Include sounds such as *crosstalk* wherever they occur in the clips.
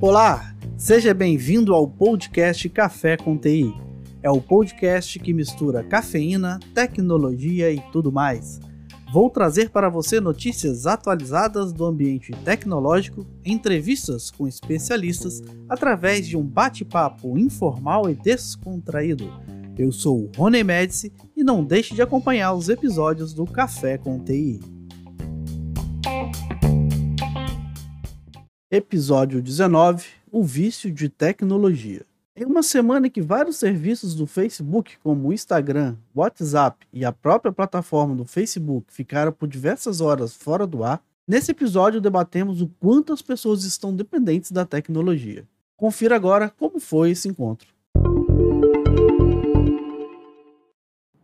Olá, seja bem-vindo ao podcast Café com TI. É o podcast que mistura cafeína, tecnologia e tudo mais. Vou trazer para você notícias atualizadas do ambiente tecnológico, entrevistas com especialistas, através de um bate-papo informal e descontraído. Eu sou o Rony Médici e não deixe de acompanhar os episódios do Café com TI. Episódio 19 O vício de tecnologia. Em uma semana que vários serviços do Facebook, como o Instagram, WhatsApp e a própria plataforma do Facebook ficaram por diversas horas fora do ar, nesse episódio debatemos o quanto as pessoas estão dependentes da tecnologia. Confira agora como foi esse encontro.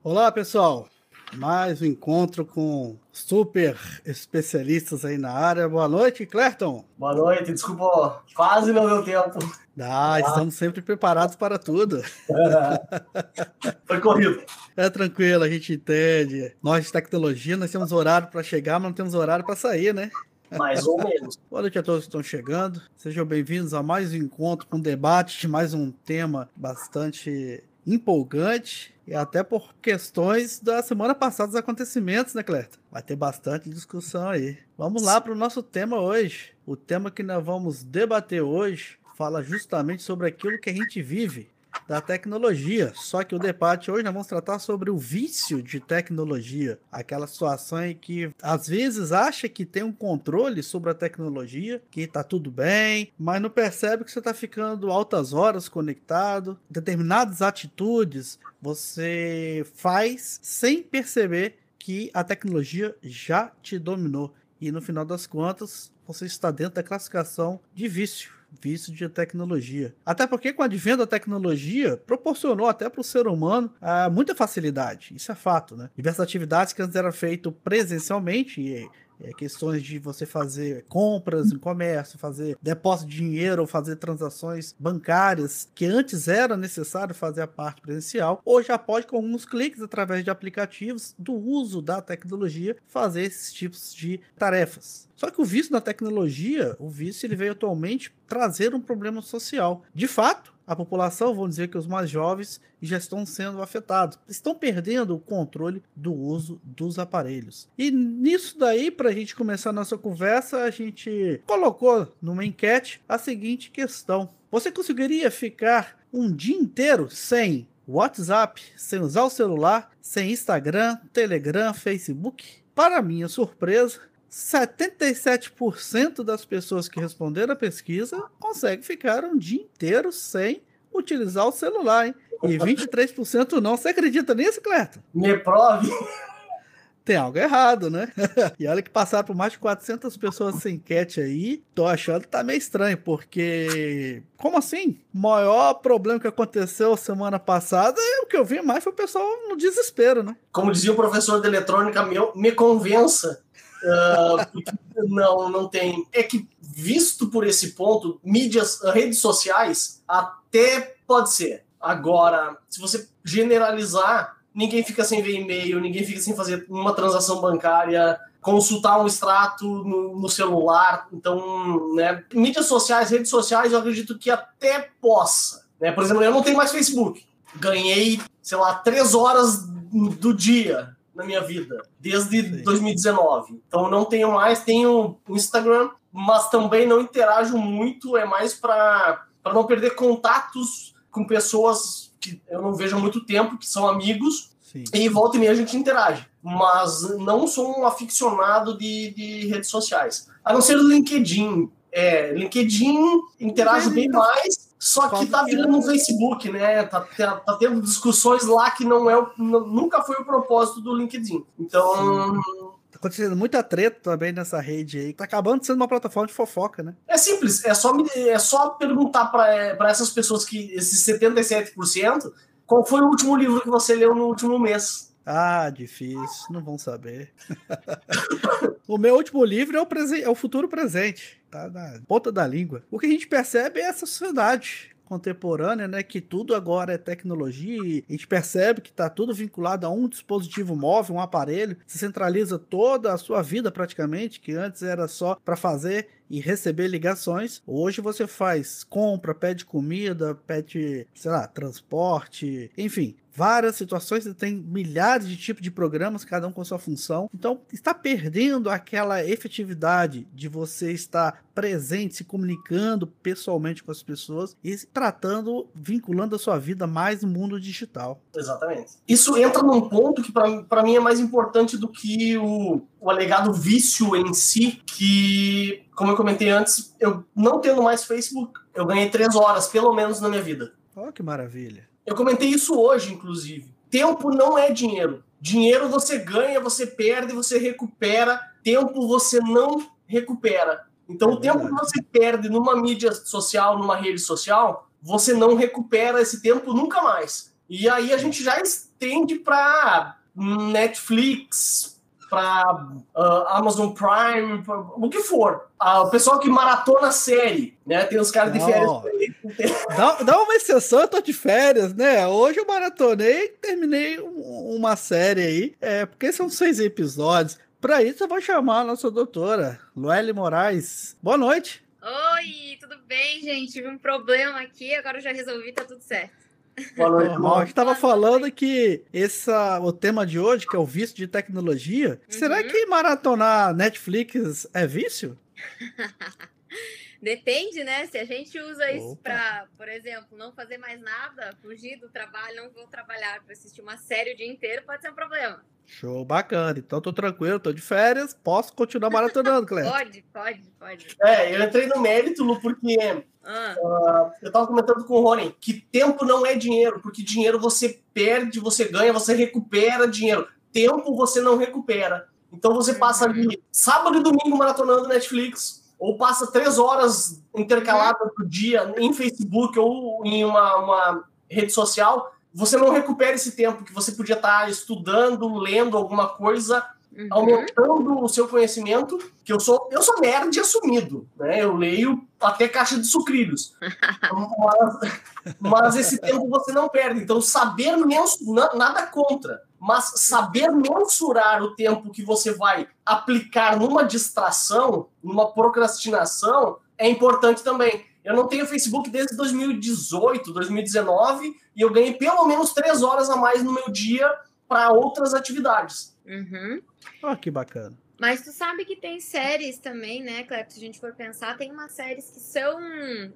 Olá, pessoal! Mais um encontro com super especialistas aí na área. Boa noite, Clerton. Boa noite, desculpa, quase não deu tempo. Ah, ah. estamos sempre preparados para tudo. *laughs* Foi corrido. É tranquilo, a gente entende. Nós de tecnologia, nós temos horário para chegar, mas não temos horário para sair, né? Mais ou menos. *laughs* Boa noite a todos que estão chegando. Sejam bem-vindos a mais um encontro com um debate de mais um tema bastante empolgante e até por questões da semana passada dos acontecimentos, né, Clerta? Vai ter bastante discussão aí. Vamos lá para o nosso tema hoje. O tema que nós vamos debater hoje fala justamente sobre aquilo que a gente vive da tecnologia. Só que o debate hoje nós vamos tratar sobre o vício de tecnologia, aquela situação em que às vezes acha que tem um controle sobre a tecnologia, que tá tudo bem, mas não percebe que você tá ficando altas horas conectado, determinadas atitudes você faz sem perceber que a tecnologia já te dominou. E no final das contas, você está dentro da classificação de vício vício de tecnologia. Até porque com o advento da tecnologia, proporcionou até para o ser humano uh, muita facilidade. Isso é fato, né? Diversas atividades que antes eram feitas presencialmente e é, questões de você fazer compras em comércio, fazer depósito de dinheiro ou fazer transações bancárias que antes era necessário fazer a parte presencial, hoje já pode com alguns cliques através de aplicativos do uso da tecnologia fazer esses tipos de tarefas. Só que o vício na tecnologia, o vício ele veio atualmente trazer um problema social. De fato, a população, vamos dizer que os mais jovens, já estão sendo afetados, estão perdendo o controle do uso dos aparelhos. E nisso daí, para a gente começar a nossa conversa, a gente colocou numa enquete a seguinte questão: Você conseguiria ficar um dia inteiro sem WhatsApp, sem usar o celular, sem Instagram, Telegram, Facebook? Para minha surpresa, 77% das pessoas que responderam a pesquisa conseguem ficar um dia inteiro sem utilizar o celular, hein? E 23% não. Você acredita nisso, Cleto? Me prove. Tem algo errado, né? *laughs* e olha que passaram por mais de 400 pessoas sem enquete aí. Tô achando que tá meio estranho, porque. Como assim? O maior problema que aconteceu semana passada, o que eu vi mais foi o pessoal no desespero, né? Como dizia o professor de eletrônica meu, me convença Uh, *laughs* não, não tem. É que, visto por esse ponto, mídias, redes sociais, até pode ser. Agora, se você generalizar, ninguém fica sem ver e-mail, ninguém fica sem fazer uma transação bancária, consultar um extrato no, no, celular. Então, né, mídias sociais, redes sociais, eu acredito que até possa. Né? Por exemplo, eu não tenho mais Facebook. Ganhei, sei lá, três horas do dia na minha vida, desde Sim. 2019. Então não tenho mais, tenho Instagram, mas também não interajo muito, é mais para não perder contatos com pessoas que eu não vejo há muito tempo, que são amigos, Sim. e volta e meia a gente interage. Mas não sou um aficionado de, de redes sociais. A não ser o LinkedIn. É, LinkedIn interajo bem mais, só que tá virando um Facebook, né? Tá, tá, tá, tendo discussões lá que não é o, nunca foi o propósito do LinkedIn. Então. Tá acontecendo muita treta também nessa rede aí. Tá acabando sendo uma plataforma de fofoca, né? É simples, é só, é só perguntar para essas pessoas que, esses 77%, qual foi o último livro que você leu no último mês. Ah, difícil, não vão saber. *laughs* o meu último livro é o, é o futuro presente, tá na ponta da língua. O que a gente percebe é essa sociedade contemporânea, né, que tudo agora é tecnologia e a gente percebe que está tudo vinculado a um dispositivo móvel, um aparelho, se centraliza toda a sua vida praticamente, que antes era só para fazer e receber ligações. Hoje você faz compra, pede comida, pede, sei lá, transporte, enfim, várias situações, tem milhares de tipos de programas, cada um com sua função. Então, está perdendo aquela efetividade de você estar presente, se comunicando pessoalmente com as pessoas e tratando, vinculando a sua vida mais no mundo digital. Exatamente. Isso entra num ponto que para mim é mais importante do que o, o alegado vício em si, que, como eu comentei antes, eu não tendo mais Facebook, eu ganhei três horas, pelo menos, na minha vida. Oh, que maravilha. Eu comentei isso hoje, inclusive. Tempo não é dinheiro. Dinheiro você ganha, você perde, você recupera. Tempo você não recupera. Então, é o tempo que você perde numa mídia social, numa rede social, você não recupera esse tempo nunca mais. E aí a gente já estende para Netflix, para uh, Amazon Prime, pra, o que for. Uh, o pessoal que maratona série, né? Tem os caras de férias. *laughs* Dá, dá uma exceção, eu tô de férias, né? Hoje eu maratonei e terminei um, uma série aí, é, porque são seis episódios. Para isso eu vou chamar a nossa doutora, Luelle Moraes. Boa noite. Oi, tudo bem, gente? Tive um problema aqui, agora eu já resolvi, tá tudo certo. Boa noite, irmão. A gente estava falando que essa, o tema de hoje, que é o vício de tecnologia, uhum. será que maratonar Netflix é vício? *laughs* Depende, né? Se a gente usa isso para, por exemplo, não fazer mais nada, fugir do trabalho, não vou trabalhar para assistir uma série o dia inteiro, pode ser um problema. Show, bacana. Então tô tranquilo, tô de férias, posso continuar maratonando, Cleber. pode, pode, pode. É, eu entrei no mérito, Lu, porque ah. uh, eu tava comentando com o Rony que tempo não é dinheiro, porque dinheiro você perde, você ganha, você recupera dinheiro. Tempo você não recupera. Então você passa ali uhum. sábado e domingo maratonando Netflix, ou passa três horas intercaladas do dia em Facebook ou em uma, uma rede social, você não recupera esse tempo que você podia estar estudando, lendo alguma coisa, uhum. aumentando o seu conhecimento, que eu sou eu sou nerd assumido, né? Eu leio até caixa de sucrilhos. *laughs* mas, mas esse tempo você não perde. Então, saber mensurar, nada contra, mas saber mensurar o tempo que você vai aplicar numa distração, numa procrastinação, é importante também. Eu não tenho Facebook desde 2018, 2019, e eu ganhei pelo menos três horas a mais no meu dia para outras atividades. Uhum. Oh, que bacana. Mas tu sabe que tem séries também, né, Cleber? Se a gente for pensar, tem umas séries que são.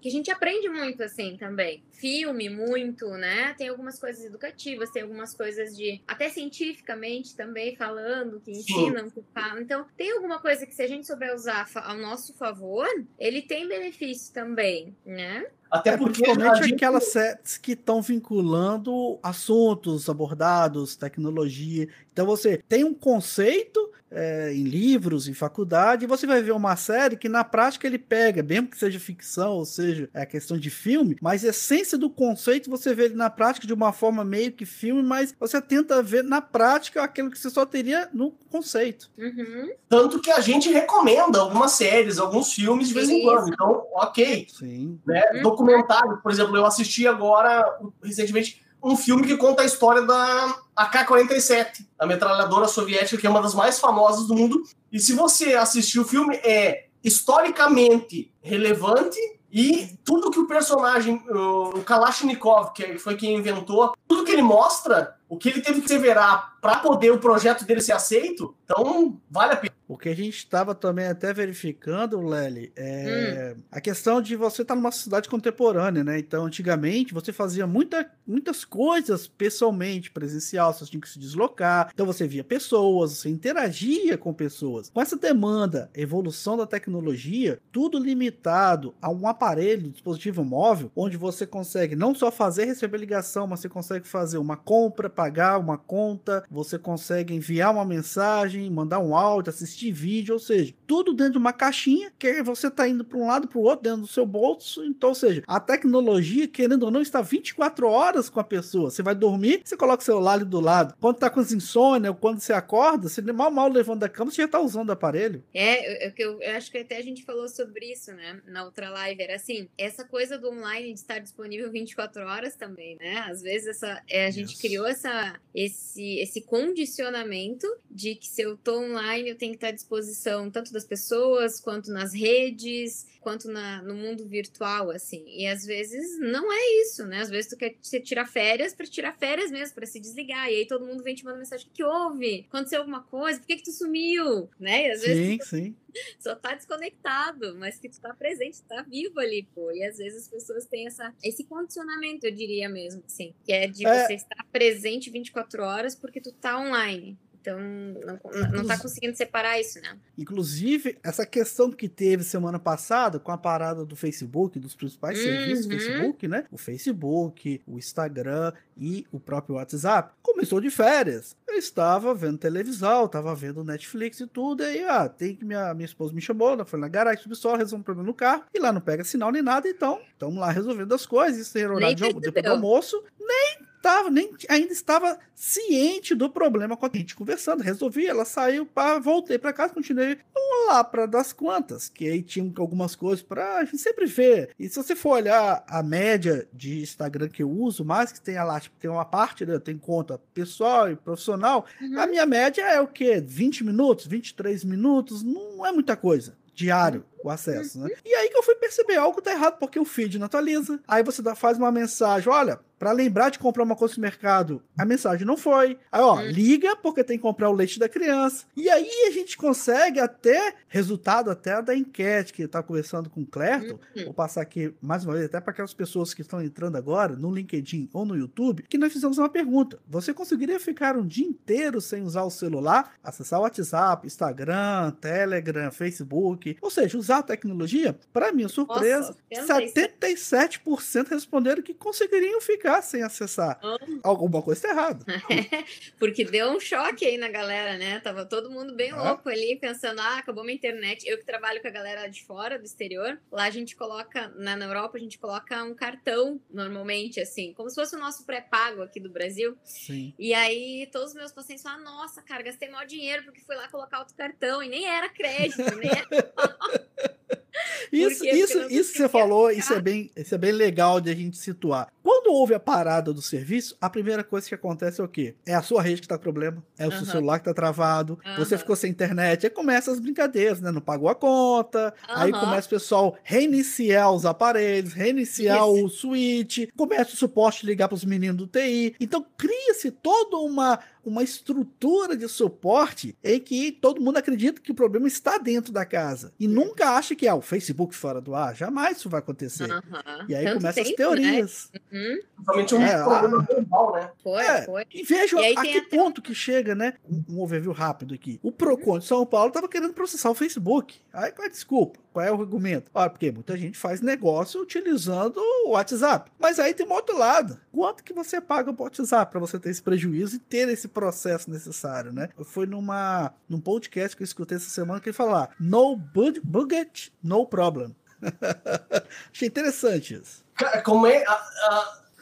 que a gente aprende muito, assim, também. Filme, muito, né? Tem algumas coisas educativas, tem algumas coisas de. até cientificamente também falando, que ensinam, que falam. Então, tem alguma coisa que, se a gente souber usar ao nosso favor, ele tem benefício também, né? Até é, porque principalmente gente... aquelas séries que estão vinculando assuntos abordados, tecnologia. Então você tem um conceito é, em livros, em faculdade, e você vai ver uma série que na prática ele pega, mesmo que seja ficção, ou seja, é questão de filme, mas a essência do conceito você vê ele na prática de uma forma meio que filme, mas você tenta ver na prática aquilo que você só teria no conceito. Uhum. Tanto que a gente recomenda algumas séries, alguns filmes de vez em quando. Então, ok. Sim. Né? Uhum. Documentário, por exemplo, eu assisti agora, recentemente, um filme que conta a história da AK-47, a metralhadora soviética, que é uma das mais famosas do mundo. E se você assistir o filme, é historicamente relevante e tudo que o personagem, o Kalashnikov, que foi quem inventou, tudo que ele mostra, o que ele teve que severar para poder o projeto dele ser aceito, então vale a pena. O que a gente estava também até verificando, Lely, é hum. a questão de você estar tá numa cidade contemporânea, né? Então, antigamente, você fazia muita, muitas coisas pessoalmente, presencial, você tinha que se deslocar. Então, você via pessoas, você interagia com pessoas. Com essa demanda, evolução da tecnologia, tudo limitado a um aparelho, dispositivo móvel, onde você consegue não só fazer receber ligação, mas você consegue fazer uma compra, pagar uma conta, você consegue enviar uma mensagem, mandar um áudio, assistir vídeo, ou seja, tudo dentro de uma caixinha que você está indo para um lado para o outro dentro do seu bolso. Então, ou seja, a tecnologia, querendo ou não, está 24 horas com a pessoa. Você vai dormir, você coloca o celular ali do lado. Quando está com insônia ou quando você acorda, você mal mal levando da cama, você já está usando o aparelho. É, eu, eu, eu, acho que até a gente falou sobre isso, né, na outra live. Era assim, essa coisa do online de estar disponível 24 horas também, né? Às vezes essa, é, a gente criou essa, esse, esse condicionamento de que se eu tô online, eu tenho que estar à disposição tanto das pessoas quanto nas redes, quanto na, no mundo virtual, assim. E às vezes não é isso, né? Às vezes tu quer tirar férias para tirar férias mesmo, para se desligar. E aí todo mundo vem te mandando mensagem: o que, que houve? Aconteceu alguma coisa? Por que, que tu sumiu? Né? E às sim, tu... sim *laughs* só tá desconectado, mas que tu tá presente, tá vivo ali, pô. E às vezes as pessoas têm essa, esse condicionamento, eu diria mesmo, assim, que é de é. você estar presente 24 horas porque tu tá online. Então, não, não tá conseguindo separar isso, né? Inclusive, essa questão que teve semana passada com a parada do Facebook, dos principais uhum. serviços do Facebook, né? O Facebook, o Instagram e o próprio WhatsApp, começou de férias. Eu estava vendo televisão, estava vendo Netflix e tudo, e aí, ah, tem que minha, minha esposa me chamou, ela foi na garagem, subi só, resolveu um problema no carro, e lá não pega sinal nem nada, então, estamos lá resolvendo as coisas, isso era horário de, depois do almoço, nem tava, nem ainda estava ciente do problema com a gente conversando. Resolvi, ela saiu, pá, voltei para casa, continuei lá para das quantas, que aí tinha algumas coisas para a gente sempre ver. E se você for olhar a média de Instagram que eu uso, mais que tem lá, tipo, tem uma parte, né, tem conta pessoal e profissional, uhum. a minha média é o quê? 20 minutos, 23 minutos, não é muita coisa diário o acesso, né? E aí que eu fui perceber algo tá errado, porque o feed não atualiza. Aí você faz uma mensagem, olha, para lembrar de comprar uma coisa no mercado, a mensagem não foi. Aí, ó, hum. liga porque tem que comprar o leite da criança. E aí a gente consegue até resultado até da enquete que eu tava conversando com o Clerton. Hum. Vou passar aqui mais uma vez até para aquelas pessoas que estão entrando agora no LinkedIn ou no YouTube, que nós fizemos uma pergunta. Você conseguiria ficar um dia inteiro sem usar o celular, acessar o WhatsApp, Instagram, Telegram, Facebook, ou seja, usar a tecnologia? Para minha surpresa, Nossa, 77% responderam que conseguiriam ficar ficar sem acessar. Alguma coisa está errada. *laughs* Porque deu um choque aí na galera, né? Tava todo mundo bem é. louco ali, pensando, ah, acabou minha internet. Eu que trabalho com a galera de fora, do exterior, lá a gente coloca, na, na Europa, a gente coloca um cartão, normalmente, assim, como se fosse o nosso pré-pago aqui do Brasil. Sim. E aí, todos os meus pacientes falam, nossa, cara, gastei maior dinheiro porque fui lá colocar outro cartão, e nem era crédito, nem era... *laughs* *laughs* Isso, isso, isso que você falou, isso é, bem, isso é bem legal de a gente situar. Quando houve a parada do serviço, a primeira coisa que acontece é o quê? É a sua rede que tá com problema, é o uhum. seu celular que tá travado, uhum. você ficou sem internet, aí começa as brincadeiras, né? Não pagou a conta, uhum. aí começa o pessoal reiniciar os aparelhos, reiniciar isso. o switch, começa o suporte ligar para os meninos do TI. Então cria-se toda uma uma estrutura de suporte em que todo mundo acredita que o problema está dentro da casa. E nunca acha que é ah, o Facebook fora do ar. Jamais isso vai acontecer. Uhum. E aí começam as né? teorias. Né? Uhum. Principalmente um é, problema global, né? Foi, é, foi. E vejam a que ponto que chega, né? Um, overview rápido aqui. O Procon de São Paulo estava querendo processar o Facebook. Aí qual é a desculpa? Qual é o argumento? Olha, porque muita gente faz negócio utilizando o WhatsApp. Mas aí tem um outro lado. Quanto que você paga o WhatsApp para você ter esse prejuízo e ter esse processo necessário, né? Foi numa num podcast que eu escutei essa semana que ele falou: no budget, no problem. *laughs* Achei interessante isso. Como é?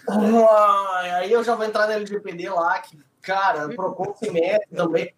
Uh, aí eu já vou entrar na LGPD lá, que, cara, Procon se mete também.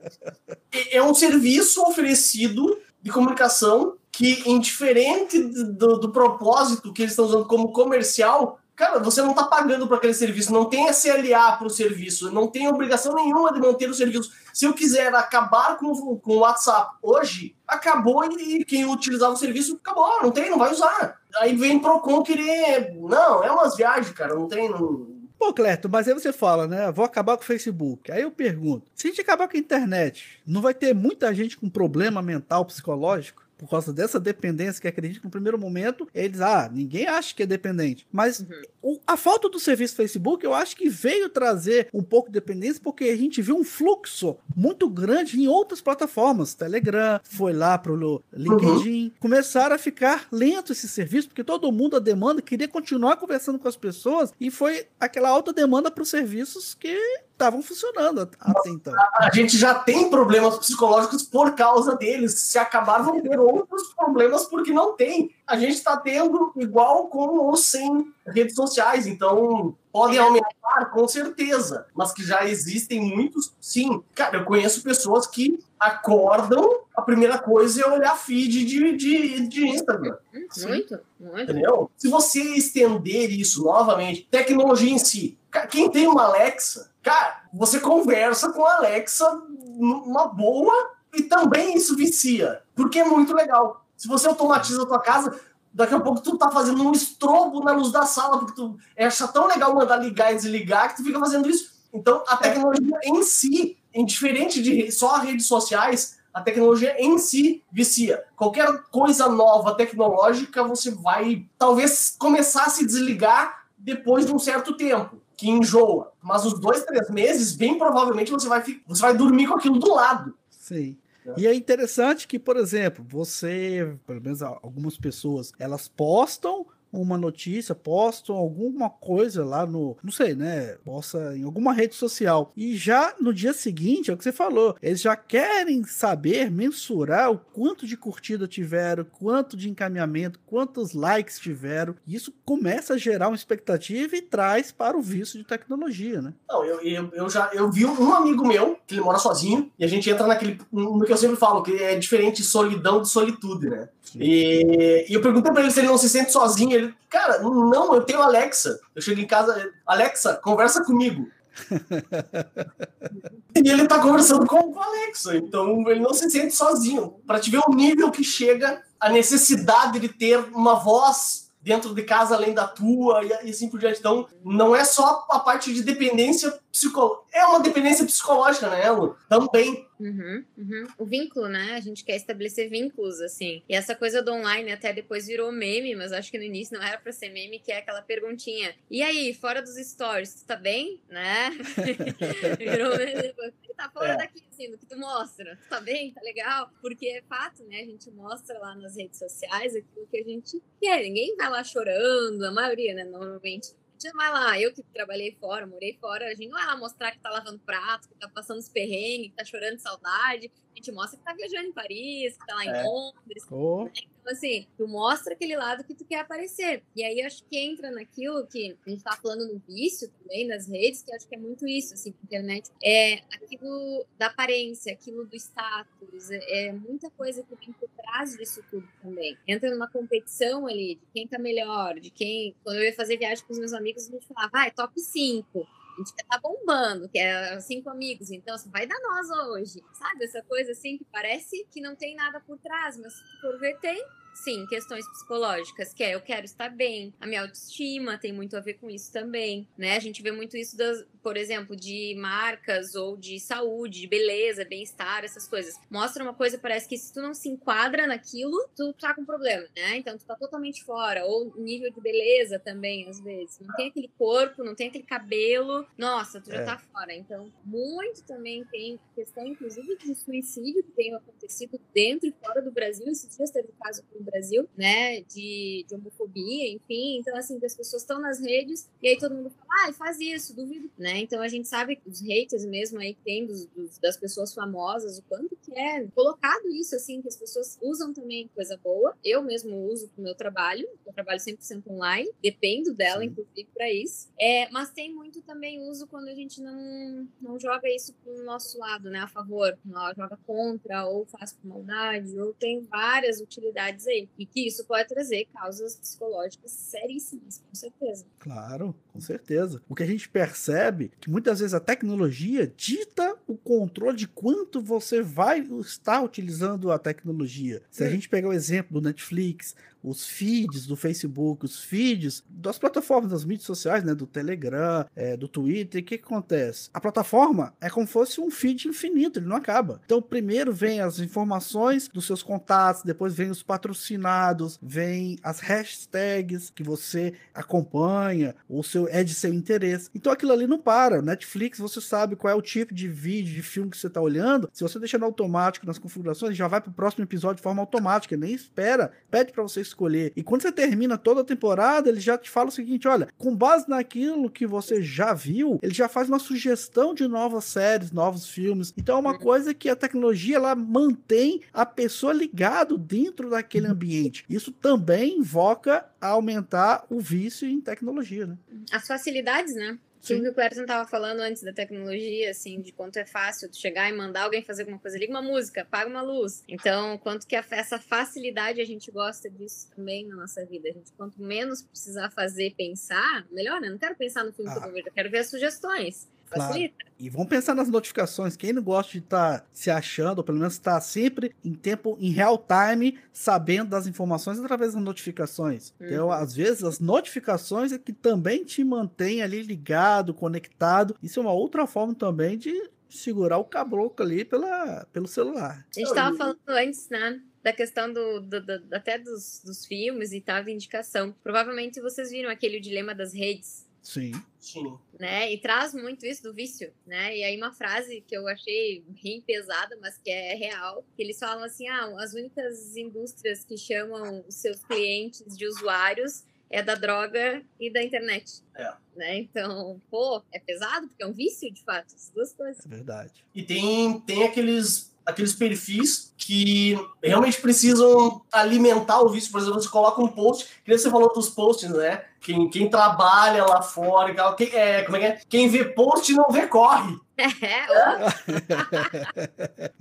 É um serviço oferecido de comunicação que, indiferente do, do propósito que eles estão usando como comercial, Cara, você não está pagando para aquele serviço, não tem SLA para o serviço, não tem obrigação nenhuma de manter o serviço. Se eu quiser acabar com, com o WhatsApp hoje, acabou e quem utilizava o serviço acabou, não tem, não vai usar. Aí vem Procon querer. Não, é umas viagens, cara, não tem. Não... Pô, Cleto, mas aí você fala, né? Vou acabar com o Facebook. Aí eu pergunto: se a gente acabar com a internet, não vai ter muita gente com problema mental, psicológico? Por causa dessa dependência que acredito que no primeiro momento eles, ah, ninguém acha que é dependente. Mas uhum. o, a falta do serviço Facebook, eu acho que veio trazer um pouco de dependência, porque a gente viu um fluxo muito grande em outras plataformas. Telegram, foi lá pro LinkedIn, uhum. começaram a ficar lento esse serviço, porque todo mundo a demanda queria continuar conversando com as pessoas e foi aquela alta demanda para os serviços que estavam funcionando até então. A, gente já tem problemas psicológicos por causa deles. Se acabar, vão ter outros problemas porque não tem. A gente está tendo igual com ou sem redes sociais. Então, podem aumentar, com certeza. Mas que já existem muitos, sim. Cara, eu conheço pessoas que acordam, a primeira coisa é olhar feed de, de, de Instagram. Muito, muito. Entendeu? Se você estender isso novamente, tecnologia em si. Quem tem uma Alexa, cara, você conversa com a Alexa numa boa e também isso vicia. Porque é muito legal. Se você automatiza a tua casa, daqui a pouco tu tá fazendo um estrobo na luz da sala, porque tu acha tão legal mandar ligar e desligar que tu fica fazendo isso. Então, a tecnologia em si, indiferente de só redes sociais, a tecnologia em si vicia. Qualquer coisa nova tecnológica, você vai talvez começar a se desligar depois de um certo tempo, que enjoa. Mas os dois, três meses, bem provavelmente você vai, você vai dormir com aquilo do lado. Sim. E é interessante que, por exemplo, você, pelo menos algumas pessoas, elas postam uma notícia, postam alguma coisa lá no, não sei, né? Posta em alguma rede social. E já no dia seguinte, é o que você falou, eles já querem saber, mensurar o quanto de curtida tiveram, quanto de encaminhamento, quantos likes tiveram. E isso começa a gerar uma expectativa e traz para o vício de tecnologia, né? Não, eu, eu, eu já eu vi um amigo meu, que ele mora sozinho, e a gente entra naquele. no que eu sempre falo, que é diferente solidão de solitude, né? E, e, eu perguntei pra ele se ele não se sente sozinho. Ele, cara, não, eu tenho Alexa. Eu chego em casa, Alexa, conversa comigo. *laughs* e ele tá conversando com o Alexa, então ele não se sente sozinho. Para te ver o nível que chega a necessidade de ter uma voz dentro de casa além da tua e, assim por diante. Então, não é só a parte de dependência psicológica. É uma dependência psicológica, né, Lu? Também. Uhum, uhum. O vínculo, né? A gente quer estabelecer vínculos, assim. E essa coisa do online até depois virou meme, mas acho que no início não era pra ser meme, que é aquela perguntinha. E aí, fora dos stories, tu tá bem? Né? *laughs* virou meme tá fora é. daqui, assim, do que tu mostra. Tu tá bem? Tá legal? Porque é fato, né? A gente mostra lá nas redes sociais aquilo que a gente quer. Ninguém vai lá chorando, a maioria, né? Normalmente gente vai lá, eu que trabalhei fora, morei fora, a gente não vai lá mostrar que tá lavando prato, que tá passando os perrengues, que tá chorando de saudade. A gente mostra que tá viajando em Paris, que tá lá em é. Londres. Oh. Né? Então, assim, tu mostra aquele lado que tu quer aparecer. E aí acho que entra naquilo que a gente tá falando no vício também, nas redes, que acho que é muito isso, assim, internet. É aquilo da aparência, aquilo do status, é, é muita coisa que vem por trás disso tudo também. Entra numa competição ali de quem tá melhor, de quem. Quando eu ia fazer viagem com os meus amigos, a gente falava, vai, top 5 a gente tá bombando, que é cinco amigos, então assim, vai dar nós hoje, sabe? Essa coisa assim que parece que não tem nada por trás, mas se for ver, tem sim, questões psicológicas, que é eu quero estar bem, a minha autoestima tem muito a ver com isso também, né? A gente vê muito isso, das, por exemplo, de marcas ou de saúde, de beleza, bem-estar, essas coisas. Mostra uma coisa, parece que se tu não se enquadra naquilo, tu tá com problema, né? Então tu tá totalmente fora. Ou nível de beleza também, às vezes. Não tem aquele corpo, não tem aquele cabelo, nossa, tu já é. tá fora. Então, muito também tem questão, inclusive, de suicídio que tem acontecido dentro e fora do Brasil. Esses dias teve caso com Brasil, né, de, de homofobia, enfim. Então, assim, as pessoas estão nas redes e aí todo mundo fala, ah, faz isso, duvido, né? Então a gente sabe que os haters mesmo aí que tem dos, dos, das pessoas famosas, o quanto que é colocado isso, assim, que as pessoas usam também coisa boa. Eu mesmo uso pro meu trabalho, eu trabalho 100% online, dependo dela, Sim. inclusive, para isso. É, mas tem muito também uso quando a gente não, não joga isso pro nosso lado, né, a favor, não joga contra, ou faz com maldade, ou tem várias utilidades aí e que isso pode trazer causas psicológicas seríssimas, com certeza. Claro, com certeza. O que a gente percebe é que muitas vezes a tecnologia dita o controle de quanto você vai estar utilizando a tecnologia. Se a gente pegar o exemplo do Netflix, os feeds do Facebook, os feeds das plataformas das mídias sociais, né, do Telegram, é, do Twitter, o que, que, acontece? A plataforma é como se fosse um feed infinito, ele não acaba. Então, primeiro vem as informações dos seus contatos, depois vem os patrocinados, vem as hashtags que você acompanha, ou seu é de seu interesse. Então, aquilo ali não para. Netflix, você sabe qual é o tipo de vídeo de filme que você está olhando, se você deixar no automático nas configurações, já vai para o próximo episódio de forma automática, nem espera, pede para você escolher. E quando você termina toda a temporada, ele já te fala o seguinte: olha, com base naquilo que você já viu, ele já faz uma sugestão de novas séries, novos filmes. Então é uma uhum. coisa que a tecnologia ela mantém a pessoa ligado dentro daquele uhum. ambiente. Isso também invoca a aumentar o vício em tecnologia, né? As facilidades, né? Sim. que o Clérton estava falando antes da tecnologia, assim, de quanto é fácil chegar e mandar alguém fazer alguma coisa, liga uma música, paga uma luz. Então, quanto que a, essa facilidade a gente gosta disso também na nossa vida. A gente, quanto menos precisar fazer pensar, melhor, né? Não quero pensar no filme ah. que eu vou ver, eu quero ver as sugestões. Claro. E vamos pensar nas notificações. Quem não gosta de estar tá se achando, ou pelo menos estar tá sempre em tempo, em real time, sabendo das informações através das notificações. Então, uhum. Então, às vezes, as notificações é que também te mantém ali ligado, conectado. Isso é uma outra forma também de segurar o caboclo ali pela, pelo celular. A gente estava falando antes, né? da questão do, do, do até dos, dos, filmes e tal, de indicação. Provavelmente vocês viram aquele dilema das redes, Sim. Sim. Né? E traz muito isso do vício, né? E aí uma frase que eu achei bem pesada, mas que é real, que eles falam assim, ah, as únicas indústrias que chamam os seus clientes de usuários é da droga e da internet. É. Né? Então, pô, é pesado, porque é um vício, de fato, as duas coisas. É verdade. E tem, tem aqueles aqueles perfis que realmente precisam alimentar o vício. Por exemplo, você coloca um post, que você falou dos posts, né? Quem, quem trabalha lá fora, quem, é, como é que é? Quem vê post não vê corre. *laughs* É.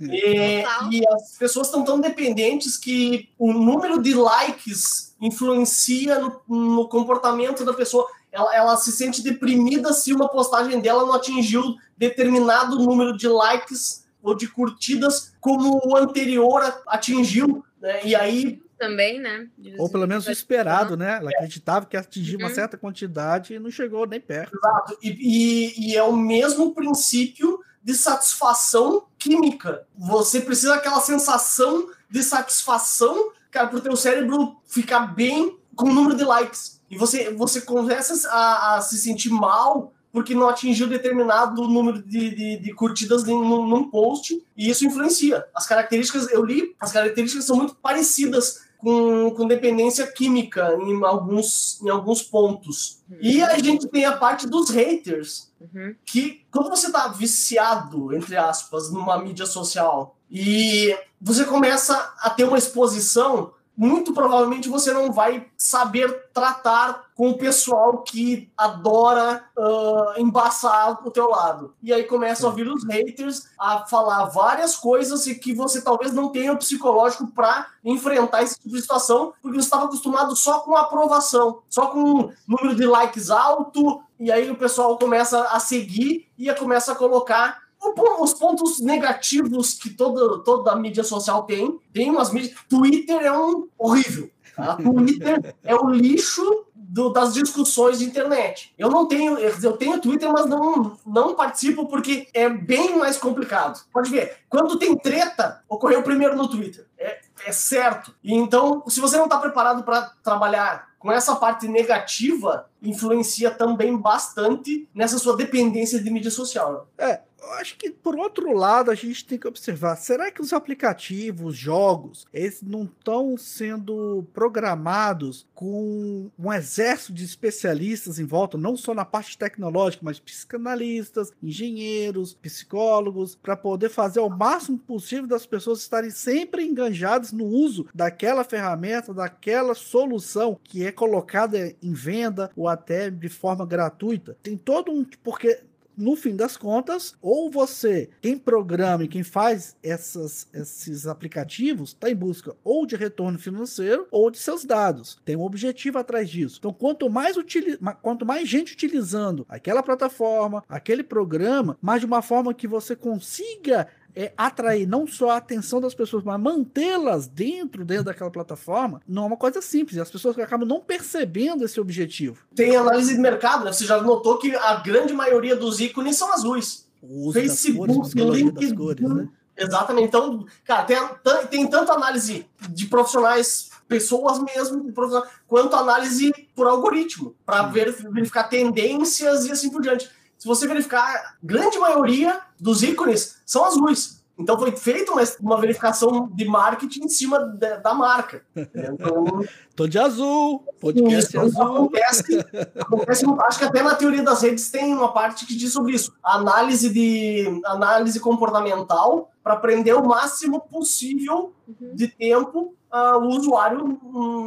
*laughs* e, e as pessoas estão tão dependentes que o número de likes influencia no, no comportamento da pessoa. Ela, ela, se sente deprimida se uma postagem dela não atingiu determinado número de likes ou de curtidas como o anterior atingiu, né? E aí também, né? Ou pelo menos o esperado, né? Ela acreditava que atingia uhum. uma certa quantidade e não chegou nem perto. Exato. E, e, e, é o mesmo princípio de satisfação química. Você precisa daquela sensação de satisfação, cara, para o teu cérebro ficar bem com o número de likes. E você, você começa a, a se sentir mal porque não atingiu determinado número de, de, de curtidas num, num, post, e isso influencia. As características, eu li, as características são muito parecidas com, com dependência química em alguns, em alguns pontos. Uhum. E a gente tem a parte dos haters, uhum. que quando você está viciado, entre aspas, numa mídia social, e você começa a ter uma exposição muito provavelmente você não vai saber tratar com o pessoal que adora uh, embaçar o teu lado. E aí começam a vir os haters a falar várias coisas e que você talvez não tenha o psicológico para enfrentar esse tipo de situação, porque você estava acostumado só com aprovação, só com um número de likes alto, e aí o pessoal começa a seguir e começa a colocar os pontos negativos que toda, toda mídia social tem, tem umas mídias. Twitter é um horrível. Tá? Twitter é o lixo do, das discussões de internet. Eu não tenho, eu tenho Twitter, mas não, não participo porque é bem mais complicado. Pode ver, quando tem treta, ocorreu primeiro no Twitter. É, é certo. Então, se você não está preparado para trabalhar com essa parte negativa, influencia também bastante nessa sua dependência de mídia social. É, eu acho que, por outro lado, a gente tem que observar: será que os aplicativos, jogos, eles não estão sendo programados com um exército de especialistas em volta, não só na parte tecnológica, mas psicanalistas, engenheiros, psicólogos, para poder fazer o máximo possível das pessoas estarem sempre enganjadas no uso daquela ferramenta, daquela solução que é colocada em venda ou até de forma gratuita? Tem todo um. Porque no fim das contas, ou você, quem programa e quem faz essas, esses aplicativos, está em busca ou de retorno financeiro ou de seus dados. Tem um objetivo atrás disso. Então, quanto mais, quanto mais gente utilizando aquela plataforma, aquele programa, mais de uma forma que você consiga é, atrair não só a atenção das pessoas, mas mantê-las dentro, dentro daquela plataforma, não é uma coisa simples. As pessoas acabam não percebendo esse objetivo. Tem análise de mercado, né? Você já notou que a grande maioria dos ícones são azuis. O Facebook, cores, LinkedIn. Né? Exatamente. Então, cara, tem, tem tanto análise de profissionais, pessoas mesmo, quanto análise por algoritmo, para verificar tendências e assim por diante. Se você verificar, grande maioria dos ícones são azuis. Então foi feita uma, uma verificação de marketing em cima de, da marca. Então, *laughs* Tô de azul, podcast isso, azul. Acontece, acontece, acho que até na teoria das redes tem uma parte que diz sobre isso. Análise de análise comportamental para prender o máximo possível uhum. de tempo uh, o usuário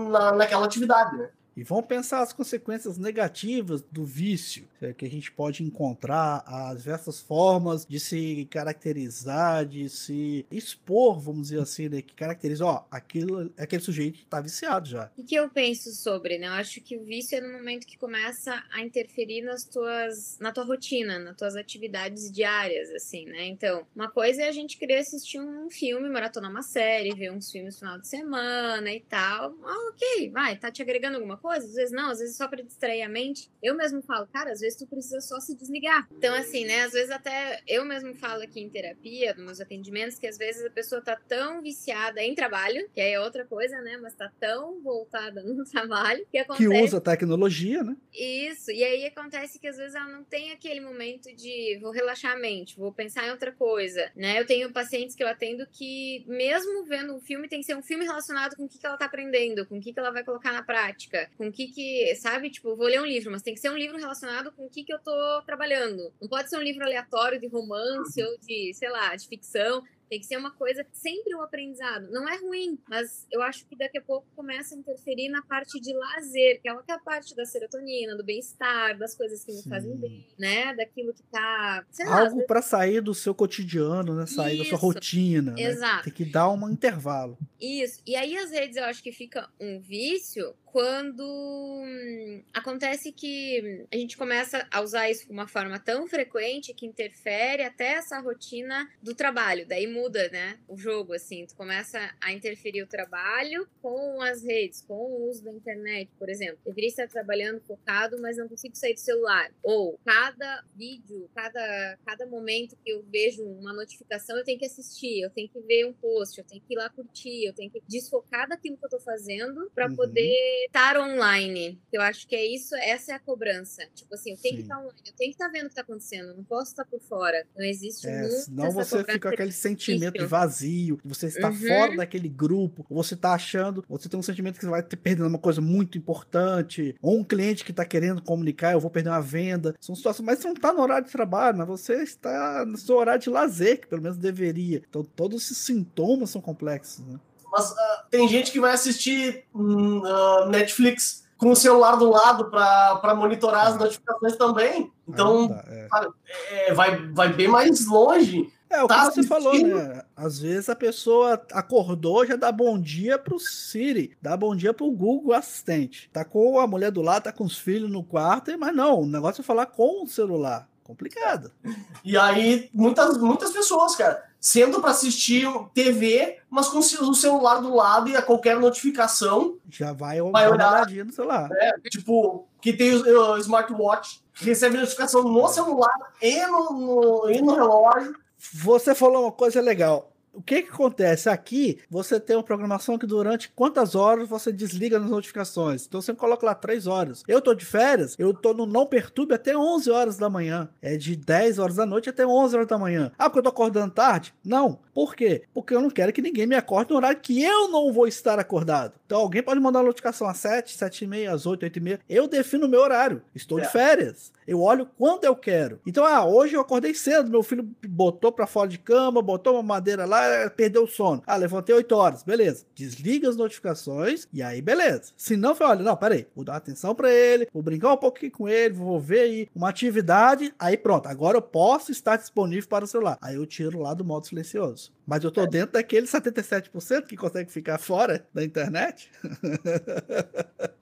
na, naquela atividade. Né? E vamos pensar as consequências negativas do vício, é, que a gente pode encontrar as diversas formas de se caracterizar, de se expor, vamos dizer assim, né? Que caracteriza, ó, aquilo, aquele sujeito está viciado já. O que eu penso sobre, né? Eu acho que o vício é no momento que começa a interferir nas tuas, na tua rotina, nas tuas atividades diárias, assim, né? Então, uma coisa é a gente querer assistir um filme, maratonar uma série, ver uns filmes no final de semana e tal. Ah, ok, vai, tá te agregando alguma coisa, às vezes não, às vezes só para distrair a mente. Eu mesmo falo, cara, às vezes tu precisa só se desligar. Então, assim, né, às vezes até eu mesmo falo aqui em terapia, nos meus atendimentos, que às vezes a pessoa tá tão viciada em trabalho, que aí é outra coisa, né, mas tá tão voltada *laughs* no trabalho, que acontece... Que usa tecnologia, né? Isso, e aí acontece que às vezes ela não tem aquele momento de vou relaxar a mente, vou pensar em outra coisa, né? Eu tenho pacientes que eu atendo que, mesmo vendo um filme, tem que ser um filme relacionado com o que, que ela tá aprendendo, com o que, que ela vai colocar na prática com o que que, sabe? Tipo, vou ler um livro, mas tem que ser um livro relacionado com o que que eu tô trabalhando. Não pode ser um livro aleatório de romance ou de, sei lá, de ficção. Tem que ser uma coisa, sempre um aprendizado. Não é ruim, mas eu acho que daqui a pouco começa a interferir na parte de lazer, que é a parte da serotonina, do bem-estar, das coisas que me fazem bem, né? Daquilo que tá. Algo para sair do seu cotidiano, né? Sair Isso. da sua rotina. Né? Exato. Né? Tem que dar um intervalo. Isso. E aí, às vezes, eu acho que fica um vício quando hum, acontece que a gente começa a usar isso de uma forma tão frequente que interfere até essa rotina do trabalho. Daí muda, né? O jogo, assim. Tu começa a interferir o trabalho com as redes, com o uso da internet, por exemplo. Eu deveria estar trabalhando focado, mas não consigo sair do celular. Ou cada vídeo, cada, cada momento que eu vejo uma notificação, eu tenho que assistir, eu tenho que ver um post, eu tenho que ir lá curtir, eu tenho que desfocar daquilo que eu tô fazendo para uhum. poder estar online. Eu acho que é isso, essa é a cobrança. Tipo assim, eu tenho Sim. que estar online, eu tenho que estar vendo o que está acontecendo, não posso estar por fora. Não existe é, muito. Senão você fica aquele sentimento de vazio, você está uhum. fora daquele grupo, você está achando, você tem um sentimento que você vai ter perdendo uma coisa muito importante, ou um cliente que está querendo comunicar, eu vou perder uma venda. São situações, mas você não está no horário de trabalho, mas você está no seu horário de lazer, que pelo menos deveria. Então todos esses sintomas são complexos, né? Mas uh, tem gente que vai assistir uh, Netflix com o celular do lado para monitorar as notificações também. Então, ah, tá, é. É, vai, vai bem mais longe. É, o tá que você falou, né? Às vezes a pessoa acordou, já dá bom dia pro Siri, dá bom dia pro Google Assistente. Tá com a mulher do lado, tá com os filhos no quarto, mas não, o negócio é falar com o celular. Complicado. *laughs* E aí, muitas, muitas pessoas, cara, sendo para assistir TV, mas com o celular do lado e a qualquer notificação. Já vai, vai olhar no celular. É, tipo, que tem o, o smartwatch, que recebe notificação no celular e no, no, e no relógio. Você falou uma coisa legal o que, que acontece? Aqui você tem uma programação que durante quantas horas você desliga nas notificações. Então você coloca lá 3 horas. Eu tô de férias, eu tô no não perturbe até 11 horas da manhã. É de 10 horas da noite até 11 horas da manhã. Ah, porque eu tô acordando tarde? Não. Por quê? Porque eu não quero que ninguém me acorde no horário que eu não vou estar acordado. Então alguém pode mandar uma notificação às 7, 7 e meia, às 8, 8 e meia. Eu defino o meu horário. Estou é. de férias. Eu olho quando eu quero. Então, ah, hoje eu acordei cedo, meu filho botou para fora de cama, botou uma madeira lá, perdeu o sono. Ah, levantei 8 horas, beleza. Desliga as notificações e aí beleza. Se não, foi, olha, não, peraí, vou dar atenção para ele, vou brincar um pouquinho com ele, vou ver aí uma atividade, aí pronto, agora eu posso estar disponível para o celular. Aí eu tiro lá do modo silencioso. Mas eu tô é. dentro daquele 77% que consegue ficar fora da internet. *laughs*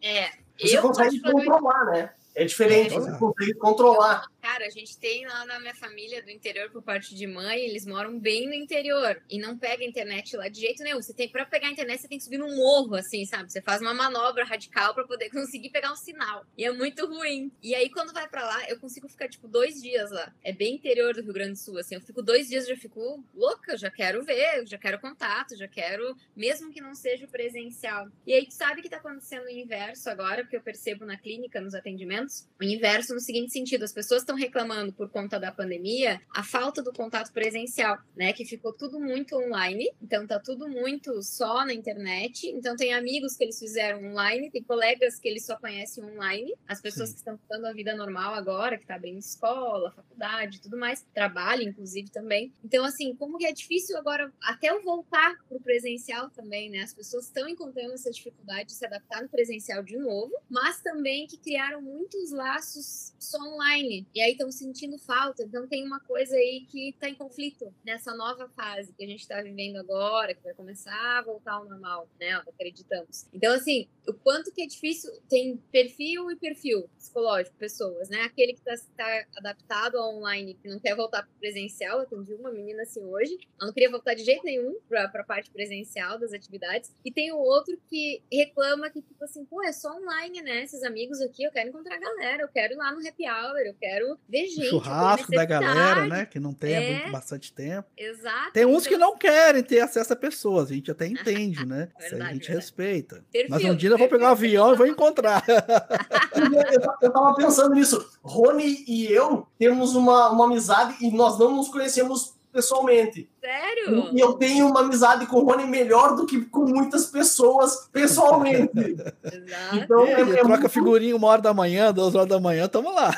É. Você eu consegue controlar, né? É diferente, é, você consegue controlar. Cara, a gente tem lá na minha família do interior por parte de mãe, eles moram bem no interior e não pega internet lá de jeito nenhum. Você tem para pegar a internet, você tem que subir num morro assim, sabe? Você faz uma manobra radical para poder *laughs* conseguir pegar um sinal. E é muito ruim. E aí quando vai para lá, eu consigo ficar tipo dois dias lá. É bem interior do Rio Grande do Sul, assim. Eu fico dois dias já fico louca, já quero ver, já quero contato, já quero, mesmo que não seja presencial. E aí tu sabe que tá acontecendo o inverso agora, porque eu percebo na clínica, nos atendimentos, o inverso no seguinte sentido: as pessoas estão reclamando por conta da pandemia a falta do contato presencial, né? Que ficou tudo muito online, então tá tudo muito só na internet. Então tem amigos que eles fizeram online, tem colegas que eles só conhecem online, as pessoas Sim. que estão ficando a vida normal agora, que tá abrindo escola, faculdade, tudo mais, trabalho inclusive também. Então assim, como que é difícil agora até eu voltar pro presencial também, né? As pessoas estão encontrando essa dificuldade de se adaptar no presencial de novo, mas também que criaram muitos laços só online. E aí estão sentindo falta. Então tem uma coisa aí que está em conflito nessa nova fase que a gente está vivendo agora, que vai começar a voltar ao normal, né? Acreditamos. Então, assim, o quanto que é difícil, tem perfil e perfil psicológico, pessoas, né? Aquele que está tá adaptado ao online, que não quer voltar para presencial. Eu atendi uma menina assim hoje, ela não queria voltar de jeito nenhum para a parte presencial das atividades. E tem o outro que reclama que, tipo assim, pô, é só online, né? Esses amigos aqui, eu quero encontrar galera, eu quero ir lá no happy hour, eu quero ver gente. Churrasco da galera, né? Que não tem é, muito, bastante tempo. Exato. Tem uns então... que não querem ter acesso a pessoas, a gente até *laughs* entende, né? verdade, Isso a gente verdade. respeita. Perfil, Mas um dia eu vou pegar um avião e vou encontrar. *laughs* eu, eu tava pensando nisso. Rony e eu temos uma, uma amizade e nós não nos conhecemos pessoalmente. Sério? E eu tenho uma amizade com o Rony melhor do que com muitas pessoas pessoalmente. *laughs* Exato. Então, é, é, é troca muito... figurinha uma hora da manhã, duas horas da manhã, tamo lá.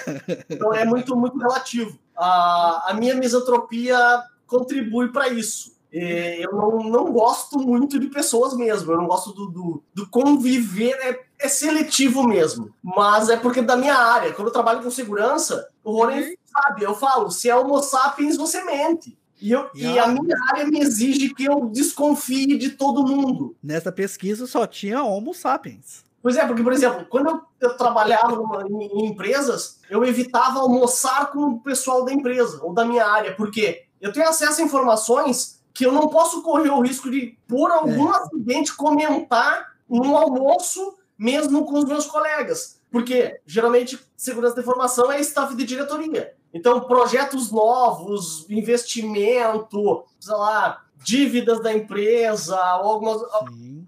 Então é muito, muito relativo. A, a minha misantropia contribui para isso. Eu não, não gosto muito de pessoas mesmo, eu não gosto do, do, do conviver, é, é, seletivo mesmo. Mas é porque da minha área, quando eu trabalho com segurança, o Rony uhum. sabe, eu falo, se é homo sapiens, você mente. E, eu, e, a minha área me exige que eu desconfie de todo mundo. Nessa pesquisa só tinha Homo sapiens. Pois é, porque, por exemplo, quando eu, eu trabalhava em, em, empresas, eu evitava almoçar com o pessoal da empresa ou da minha área, porque eu tenho acesso a informações que eu não posso correr o risco de, por algum é. acidente, comentar num almoço, mesmo com os meus colegas. Porque, geralmente, segurança da informação é staff de diretoria. Então, projetos novos, investimento, sei lá, dívidas da empresa, algumas.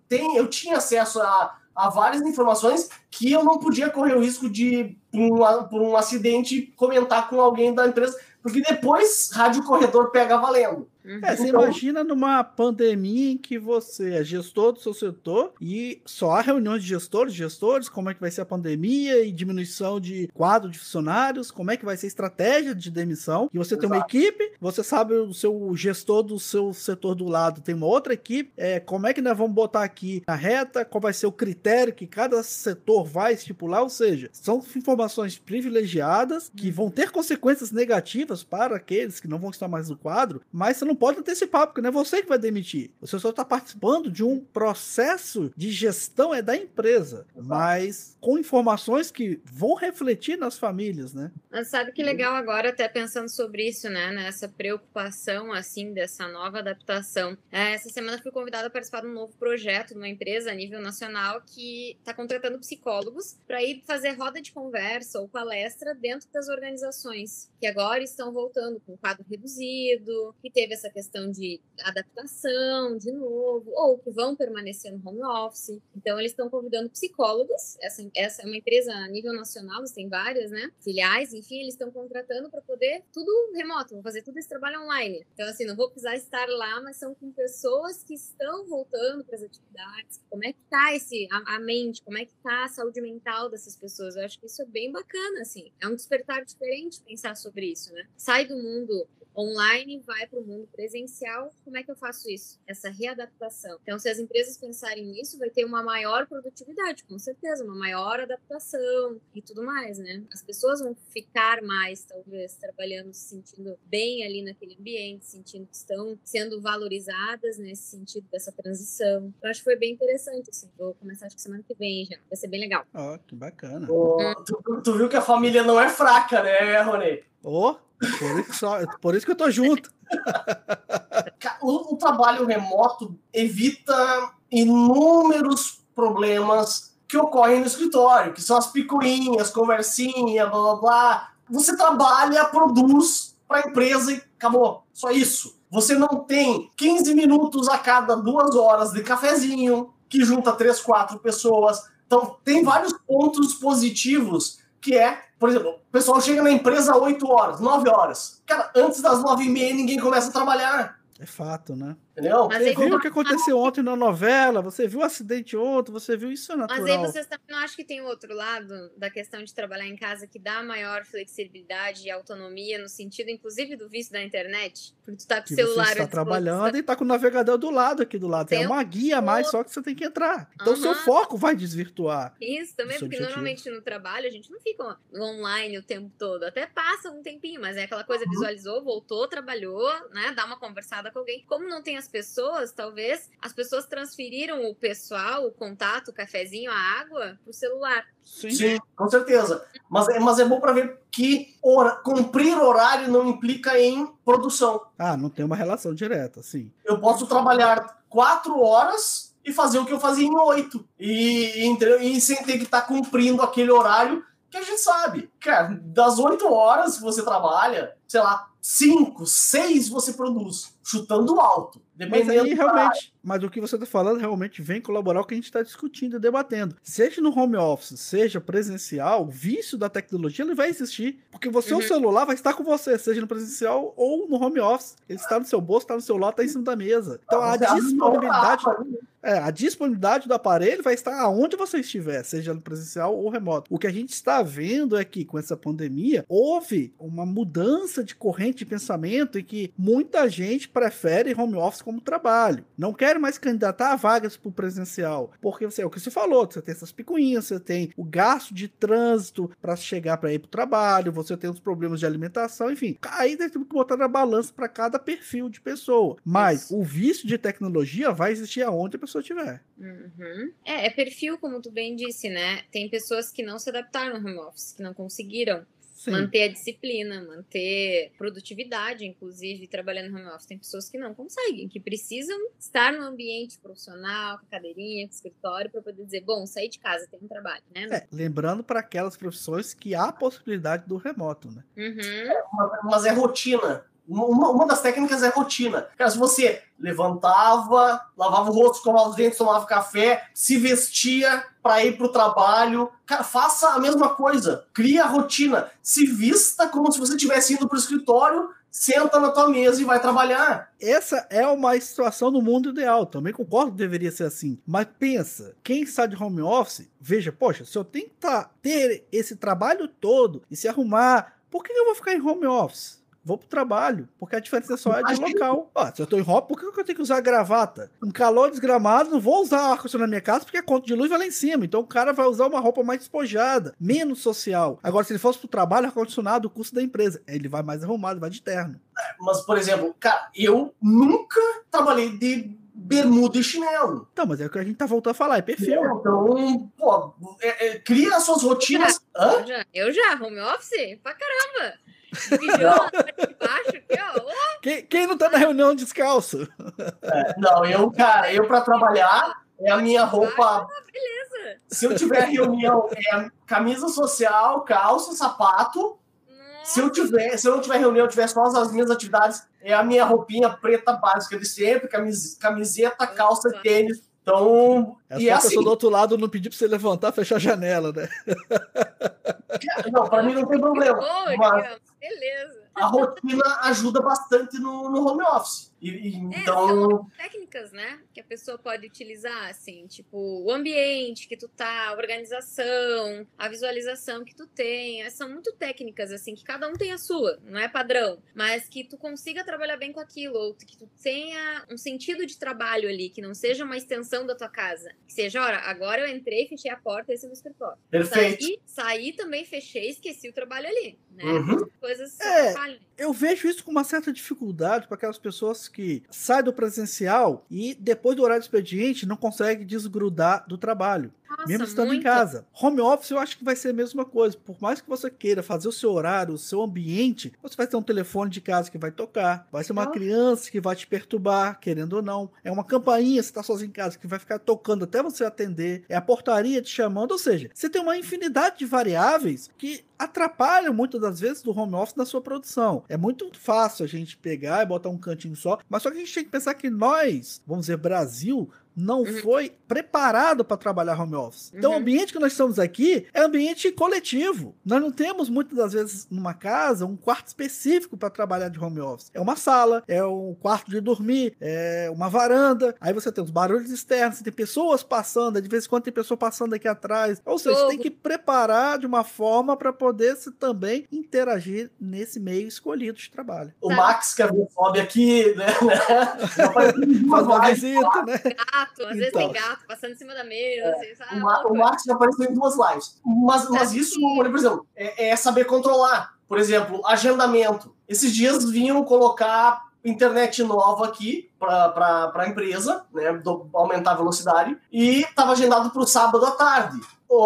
Tem, eu tinha acesso a, a várias informações que eu não podia correr o risco de, por um, por um acidente, comentar com alguém da empresa, porque depois rádio corredor pega valendo. Uhum. É, você então, imagina numa pandemia em que você é gestor do seu setor e só há reuniões de gestores, gestores, como é que vai ser a pandemia e diminuição de quadro de funcionários, como é que vai ser a estratégia de demissão. E você Exato. tem uma equipe, você sabe o seu gestor do seu setor do lado tem uma outra equipe, é, como é que nós vamos botar aqui na reta, qual vai ser o critério que cada setor vai estipular, ou seja, são informações privilegiadas que vão ter consequências negativas para aqueles que não vão estar mais no quadro, mas você não não pode antecipar, porque não é você que vai demitir. Você só está participando de um processo de gestão é da empresa, Exato. mas com informações que vão refletir nas famílias, né? Mas sabe que legal agora, até pensando sobre isso, né? Nessa preocupação, assim, dessa nova adaptação. É, essa semana fui convidada a participar de um novo projeto de uma empresa a nível nacional que está contratando psicólogos para ir fazer roda de conversa ou palestra dentro das organizações que agora estão voltando com quadro reduzido, que teve essa questão de adaptação de novo, ou que vão permanecer no home office. Então, eles estão convidando psicólogos. Essa, essa é uma empresa a nível nacional, eles têm várias, né? Filiais, enfim, eles estão contratando para poder tudo remoto, vão fazer tudo esse trabalho online. Então, assim, não vou precisar estar lá, mas são com pessoas que estão voltando para as atividades. Como é que tá esse, a, a mente, como é que tá a saúde mental dessas pessoas? Eu acho que isso é bem bacana, assim. É um despertar diferente pensar sobre isso, né? Sai do mundo online vai para o mundo presencial. Como é que eu faço isso? Essa readaptação. Então, se as empresas pensarem nisso, vai ter uma maior produtividade, com certeza, uma maior adaptação e tudo mais, né? As pessoas vão ficar mais, talvez, trabalhando, se sentindo bem ali naquele ambiente, sentindo que estão sendo valorizadas nesse sentido dessa transição. Eu acho que foi bem interessante, assim. Vou começar, acho que semana que vem já. Vai ser bem legal. Ó, oh, que bacana. Oh, tu, tu, viu que a família não é fraca, né, Rony? Oh, por isso, só, por isso que eu tô junto. o, o trabalho remoto evita inúmeros problemas que ocorrem no escritório, que são as picuinhas, conversinha, blá blá blá. Você trabalha, produz para a empresa e acabou. Só isso. Você não tem 15 minutos a cada duas horas de cafezinho, que junta três, quatro pessoas. Então, tem vários pontos positivos que é, por exemplo, o pessoal chega na empresa às 8 horas, 9 horas. Cara, antes das 9 e meia ninguém começa a trabalhar. É fato, né? Entendeu? Mas você viu o que aconteceu ontem na novela, você viu o acidente ontem, você viu isso é natural. Mas aí vocês também não acham que tem outro lado da questão de trabalhar em casa que dá maior flexibilidade e autonomia no sentido, inclusive, do vício da internet? Porque tu tá com o celular... Você está trabalhando e tá com o navegador do lado aqui do lado. Tem, uma guia a mais só que você tem que entrar. Então, uhum. seu foco vai desvirtuar. Isso também, porque objetivo. normalmente no trabalho a gente não fica online o tempo todo. Até passa um tempinho, mas é aquela coisa, visualizou, voltou, trabalhou, né? Dá uma conversada com alguém. Como não tem as pessoas, talvez as pessoas transferiram o pessoal, o contato, o cafezinho, a água pro celular. Sim, Sim com certeza. Mas é, mas é bom para ver que hora, cumprir horário não implica em produção. Ah, não tem uma relação direta, sim. Eu posso trabalhar quatro horas e fazer o que eu fazia em oito. E, e, e sem ter que estar tá cumprindo aquele horário que a gente sabe. Cara, das oito horas que você trabalha, sei lá, cinco, seis você produz, chutando alto. Mas aí realmente, mas o que você está falando realmente vem colaborar com o que a gente está discutindo e debatendo. Seja no home office, seja presencial, o vício da tecnologia ele vai existir. Porque você, uhum. o celular vai estar com você, seja no presencial ou no home office. Ele está no seu bolso, está no seu lado, está em cima da mesa. Então a disponibilidade. É, a disponibilidade do aparelho vai estar aonde você estiver, seja no presencial ou remoto. O que a gente está vendo é que com essa pandemia houve uma mudança de corrente de pensamento em que muita gente prefere home office como trabalho. Não quer mais candidatar a vagas para o presencial, porque você é o que você falou, você tem essas picuinhas, você tem o gasto de trânsito para chegar para ir para o trabalho, você tem os problemas de alimentação, enfim. Aí tem que botar na balança para cada perfil de pessoa. Mas Isso. o vício de tecnologia vai existir aonde a pessoa estiver. Uhum. É, é perfil, como tu bem disse, né? Tem pessoas que não se adaptaram no home office, que não conseguiram Sim. manter a disciplina, manter produtividade, inclusive, trabalhando no home office. Tem pessoas que não conseguem, que precisam estar no ambiente profissional, com cadeirinha, com escritório, para poder dizer, bom, sair de casa, tem um trabalho, né? É, lembrando para aquelas profissões que há possibilidade do remoto, né? Uhum. É, mas é rotina. Uma, uma das técnicas é rotina. Cara, se você levantava, lavava o rosto, escovava os dentes, tomava café, se vestia para ir para o trabalho, cara, faça a mesma coisa. Cria a rotina. Se vista como se você estivesse indo para o escritório, senta na tua mesa e vai trabalhar. Essa é uma situação no mundo ideal. Também concordo que deveria ser assim. Mas pensa, quem está de home office, veja, poxa, se eu tenho que ter esse trabalho todo e se arrumar, por que eu vou ficar em home office? Vou pro trabalho, porque a diferença só é de local. Ó, se eu tô em Hop, por que eu tenho que usar gravata? Um calor desgramado, não vou usar ar-condicionado na minha casa, porque a conta de luz vai lá em cima. Então o cara vai usar uma roupa mais despojada, menos social. Agora, se ele fosse pro trabalho, ar-condicionado, o custo da empresa. Ele vai mais arrumado, vai de terno. É, mas, por exemplo, cara, eu nunca trabalhei de bermuda e chinelo. Então, mas é o que a gente tá voltando a falar, é perfil. Então, pô, é, é, cria as suas rotinas. Eu já, eu já, home office? Pra caramba. Quem, quem não tá na reunião descalço? É, não, eu, cara, eu para trabalhar é a minha roupa. Ah, beleza. Se eu tiver reunião, é camisa social, calça, sapato. Se eu tiver, se eu não tiver reunião, eu tiver só as minhas atividades, é a minha roupinha preta básica de sempre, camiseta, calça, tênis. Então, é e só a assim, pessoa do outro lado não pedir para você levantar, fechar a janela, né? Não, para mim não tem problema. mas... Beleza a rotina ajuda bastante no, no home office. E, e, é, então. técnicas, né? Que a pessoa pode utilizar, assim, tipo, o ambiente que tu tá, a organização, a visualização que tu tem. São muito técnicas, assim, que cada um tem a sua, não é padrão. Mas que tu consiga trabalhar bem com aquilo, ou que tu tenha um sentido de trabalho ali, que não seja uma extensão da tua casa. Que seja, ora, agora eu entrei, fechei a porta, esse é o meu escritório. Perfeito. Saí, saí também, fechei, esqueci o trabalho ali, né? Uhum. Coisas é, eu vejo isso com uma certa dificuldade para aquelas pessoas que saem do presencial e depois do horário do expediente não conseguem desgrudar do trabalho. Nossa, mesmo estando muito. em casa. Home office eu acho que vai ser a mesma coisa. Por mais que você queira fazer o seu horário, o seu ambiente, você vai ter um telefone de casa que vai tocar, vai ser uma criança que vai te perturbar, querendo ou não. É uma campainha, você está sozinho em casa, que vai ficar tocando até você atender. É a portaria te chamando. Ou seja, você tem uma infinidade de variáveis que atrapalham muitas das vezes do home office na sua produção. É muito fácil a gente pegar e botar um cantinho só, mas só que a gente tem que pensar que nós, vamos dizer, Brasil, não uhum. foi preparado para trabalhar home office. Então, uhum. o ambiente que nós estamos aqui é ambiente coletivo. Nós não temos muitas das vezes numa casa um quarto específico para trabalhar de home office. É uma sala, é um quarto de dormir, é uma varanda. Aí você tem os barulhos externos, você tem pessoas passando, de vez em quando tem pessoa passando aqui atrás. Ou seja, você tem que preparar de uma forma para poder se também interagir nesse meio escolhido de trabalho. O Max, que é sobe aqui, né? *laughs* *laughs* Faz uma visita, né? Gato, às vezes tem então. gato passando em cima da mesa. É. Assim, sabe? O, Max já apareceu em duas lives. Mas, mas isso, por exemplo, é, é saber controlar. Por exemplo, agendamento. Esses dias vinham colocar internet nova aqui para a empresa, né, do, aumentar a velocidade, e estava agendado para o sábado à tarde.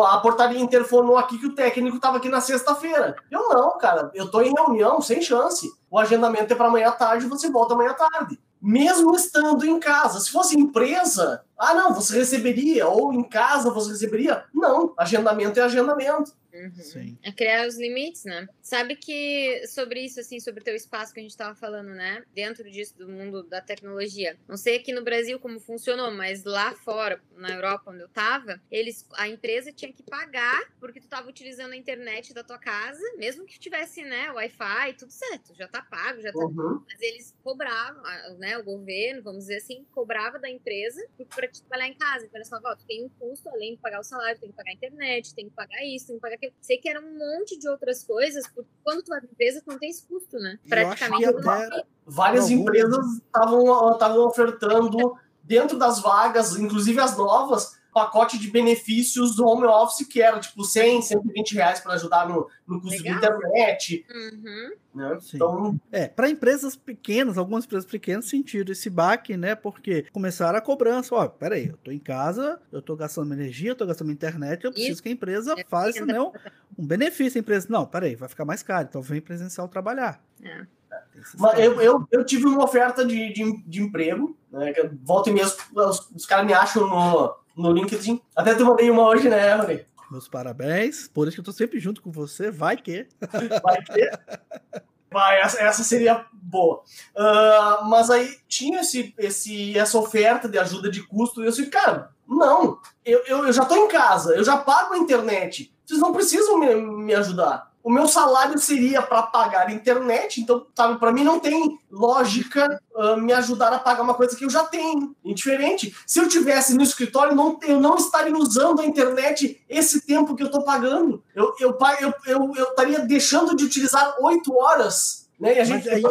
A portaria interfonou aqui que o técnico estava aqui na sexta-feira. Eu não, cara, eu estou em reunião, sem chance. O agendamento é para amanhã à tarde, você volta amanhã à tarde mesmo estando em casa. Se fosse empresa, ah, não, você receberia, ou em casa você receberia. Não, agendamento é agendamento. Uhum. É criar os limites, né? Sabe que sobre isso, assim, sobre o teu espaço que a gente estava falando, né? Dentro disso, do mundo da tecnologia. Não sei aqui no Brasil como funcionou, mas lá fora, na Europa, onde eu tava, eles, a empresa tinha que pagar porque tu tava utilizando a internet da tua casa, mesmo que tivesse, né, Wi-Fi, tudo certo, já tá pago, já tá. Uhum. Mas eles cobravam, né? O governo, vamos dizer assim, cobrava da empresa para trabalhar em casa. Então eles falavam, ó, tu tem um custo, além de pagar o salário, tem que pagar a internet, tem que pagar isso, tem que pagar aquilo. Sei que era um monte de outras coisas, porque quando tu vai pra empresa, tu não tem esse custo, né? Praticamente. Até... Várias empresas estavam ofertando dentro das vagas, inclusive as novas, pacote de benefícios do home office que era tipo 100, 120 reais para ajudar no, no custo Legal. de internet. Uhum. Né? Então... É, para empresas pequenas, algumas empresas pequenas sentiram esse baque, né? Porque começaram a cobrança. Ó, peraí, eu tô em casa, eu tô gastando energia, eu tô gastando internet, eu preciso Isso. que a empresa é. faça né, um benefício. A empresa, não, peraí, vai ficar mais caro, então vem presencial trabalhar. É. Mas eu, eu, eu, tive uma oferta de, de, de emprego, né? Que volta e meia, os, os caras me acham no, no LinkedIn. Até te mandei uma hoje, né, Rony? Meus parabéns. Por isso que eu tô sempre junto com você. Vai que. *laughs* Vai que. Vai, essa, essa seria boa. Uh, mas aí tinha esse, esse, essa oferta de ajuda de custo e eu disse, cara, não, eu, eu, eu já tô em casa, eu já pago a internet. Vocês não precisam me, me ajudar o meu salário seria para pagar a internet, então, sabe, para mim não tem lógica uh, me ajudar a pagar uma coisa que eu já tenho. Indiferente. Se eu tivesse no escritório, não, eu não estaria usando a internet esse tempo que eu estou pagando. Eu, eu, eu, eu, eu estaria deixando de utilizar oito horas. Né? E a gente, aí,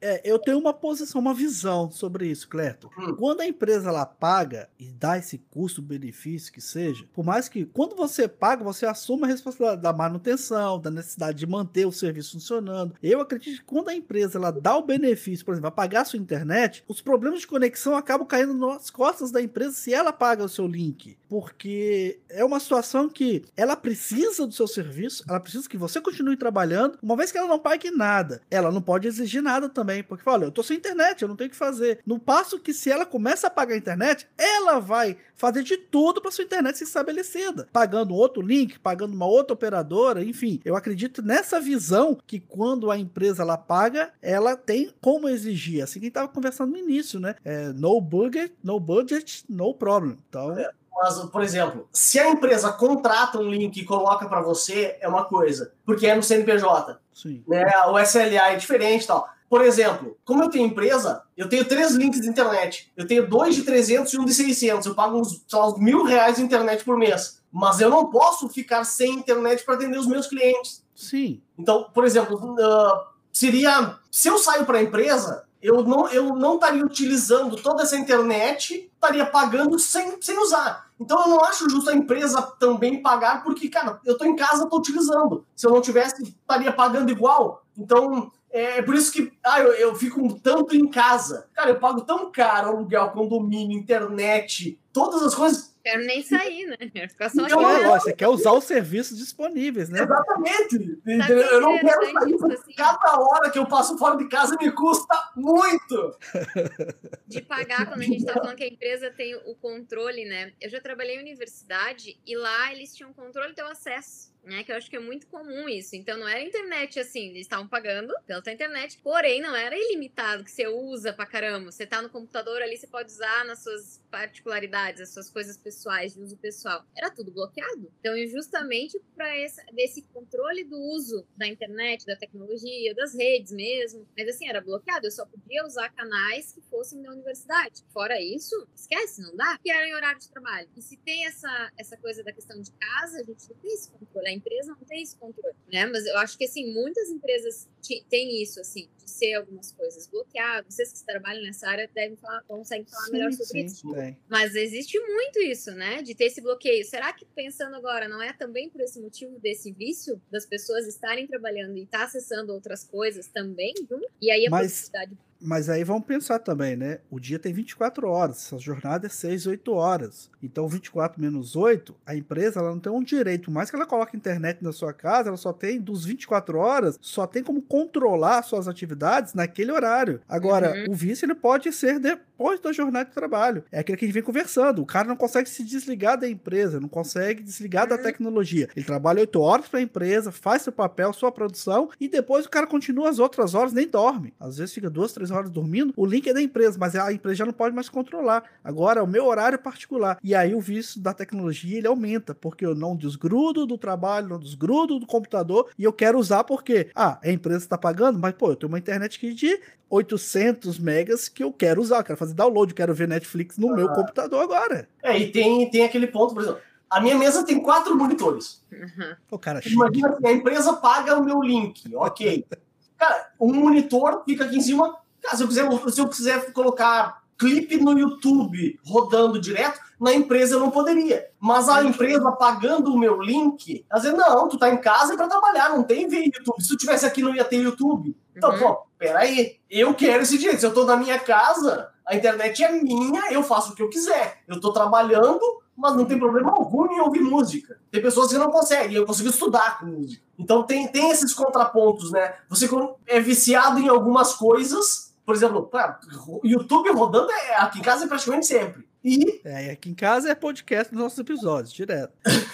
é, eu tenho uma posição, uma visão sobre isso, Cleto. Hum. Quando a empresa ela paga e dá esse custo-benefício que seja, por mais que quando você paga, você assume a responsabilidade da manutenção, da necessidade de manter o serviço funcionando. Eu acredito que quando a empresa ela dá o benefício, por exemplo, a pagar a sua internet, os problemas de conexão acabam caindo nas costas da empresa se ela paga o seu link. Porque é uma situação que ela precisa do seu serviço, ela precisa que você continue trabalhando, uma vez que ela não pague nada. Ela não pode exigir nada também também, porque fala, eu tô sem internet, eu não tenho o que fazer. No passo que se ela começa a pagar a internet, ela vai fazer de tudo para sua internet ser estabelecida, pagando outro link, pagando uma outra operadora, enfim. Eu acredito nessa visão que quando a empresa ela paga, ela tem como exigir, assim que estava conversando no início, né? É, no budget, no budget, no problem. Então, é. Mas, por exemplo, se a empresa contrata um link e coloca para você, é uma coisa, porque é no CNPJ. Sim. Né? O SLA é diferente e tal. Por exemplo, como eu tenho empresa, eu tenho três links de internet. Eu tenho dois de 300 e um de 600. Eu pago uns, lá, uns mil reais de internet por mês. Mas eu não posso ficar sem internet para atender os meus clientes. Sim. Então, por exemplo, uh, seria. Se eu saio para a empresa, eu não, eu não estaria utilizando toda essa internet, estaria pagando sem, sem usar. Então eu não acho justo a empresa também pagar, porque, cara, eu estou em casa, estou utilizando. Se eu não tivesse, estaria pagando igual. Então, é por isso que ah, eu, eu fico tanto em casa. Cara, eu pago tão caro aluguel, condomínio, internet, todas as coisas. Quero nem sair, né? Ficar só então, é, você quer usar os serviços disponíveis, né? Exatamente. eu não quero sair. Assim? Cada hora que eu passo fora de casa me custa muito. De pagar, quando a gente está falando que a empresa tem o controle, né? Eu já trabalhei em universidade e lá eles tinham controle do teu acesso né? Que eu acho que é muito comum isso. Então não era internet assim, eles estavam pagando pela internet, porém não era ilimitado que você usa pra caramba. Você tá no computador ali, você pode usar nas suas particularidades, as suas coisas pessoais, de uso pessoal. Era tudo bloqueado. Então, justamente para esse controle do uso da internet, da tecnologia, das redes mesmo. Mas assim, era bloqueado. Eu só podia usar canais que fossem da universidade. Fora isso, esquece, não dá. Que era em horário de trabalho. E se tem essa, essa coisa da questão de casa, a gente não tem esse controle empresa não tem esse controle, né? Mas eu acho que, assim, muitas empresas têm isso, assim, de ser algumas coisas bloqueadas. Vocês que trabalham nessa área devem falar, conseguem falar sim, melhor sobre sim, isso. Mas existe muito isso, né? De ter esse bloqueio. Será que, pensando agora, não é também por esse motivo desse vício das pessoas estarem trabalhando e estar tá acessando outras coisas também, viu? E aí a Mas... possibilidade mas aí vamos pensar também, né? O dia tem 24 horas, essa jornada é 6, 8 horas. Então, 24 menos 8, a empresa ela não tem um direito. Mais que ela coloque internet na sua casa, ela só tem, dos 24 horas, só tem como controlar suas atividades naquele horário. Agora, uhum. o vício ele pode ser depois da jornada de trabalho. É aquele que a gente vem conversando. O cara não consegue se desligar da empresa, não consegue desligar uhum. da tecnologia. Ele trabalha 8 horas para a empresa, faz seu papel, sua produção, e depois o cara continua as outras horas, nem dorme. Às vezes fica duas, três horas dormindo, o link é da empresa, mas a empresa já não pode mais controlar. Agora é o meu horário particular. E aí o vício da tecnologia ele aumenta, porque eu não desgrudo do trabalho, não desgrudo do computador e eu quero usar porque, ah, a empresa está pagando, mas pô, eu tenho uma internet aqui de 800 megas que eu quero usar, eu quero fazer download, quero ver Netflix no ah. meu computador agora. É, e tem, tem aquele ponto, por exemplo, a minha mesa tem quatro monitores. Uhum. O cara Imagina assim, a empresa paga o meu link, ok. Cara, um monitor fica aqui em cima, Cara, se eu quiser, se eu quiser colocar clipe no YouTube rodando direto, na empresa eu não poderia. Mas a empresa pagando o meu link, ela dizer, não, tu tá em casa é para trabalhar, não tem ver YouTube. Se tu tivesse aqui, não ia ter YouTube. Então, uhum. pô, peraí, eu quero esse direito. Se eu tô na minha casa, a internet é minha, eu faço o que eu quiser. Eu tô trabalhando, mas não tem problema algum em ouvir música. Tem pessoas que não conseguem, eu consigo estudar com música. Então tem, tem esses contrapontos, né? Você é viciado em algumas coisas, por exemplo, o YouTube rodando é, aqui em casa é praticamente sempre. E... É, aqui em casa é podcast dos nossos episódios, direto. *laughs*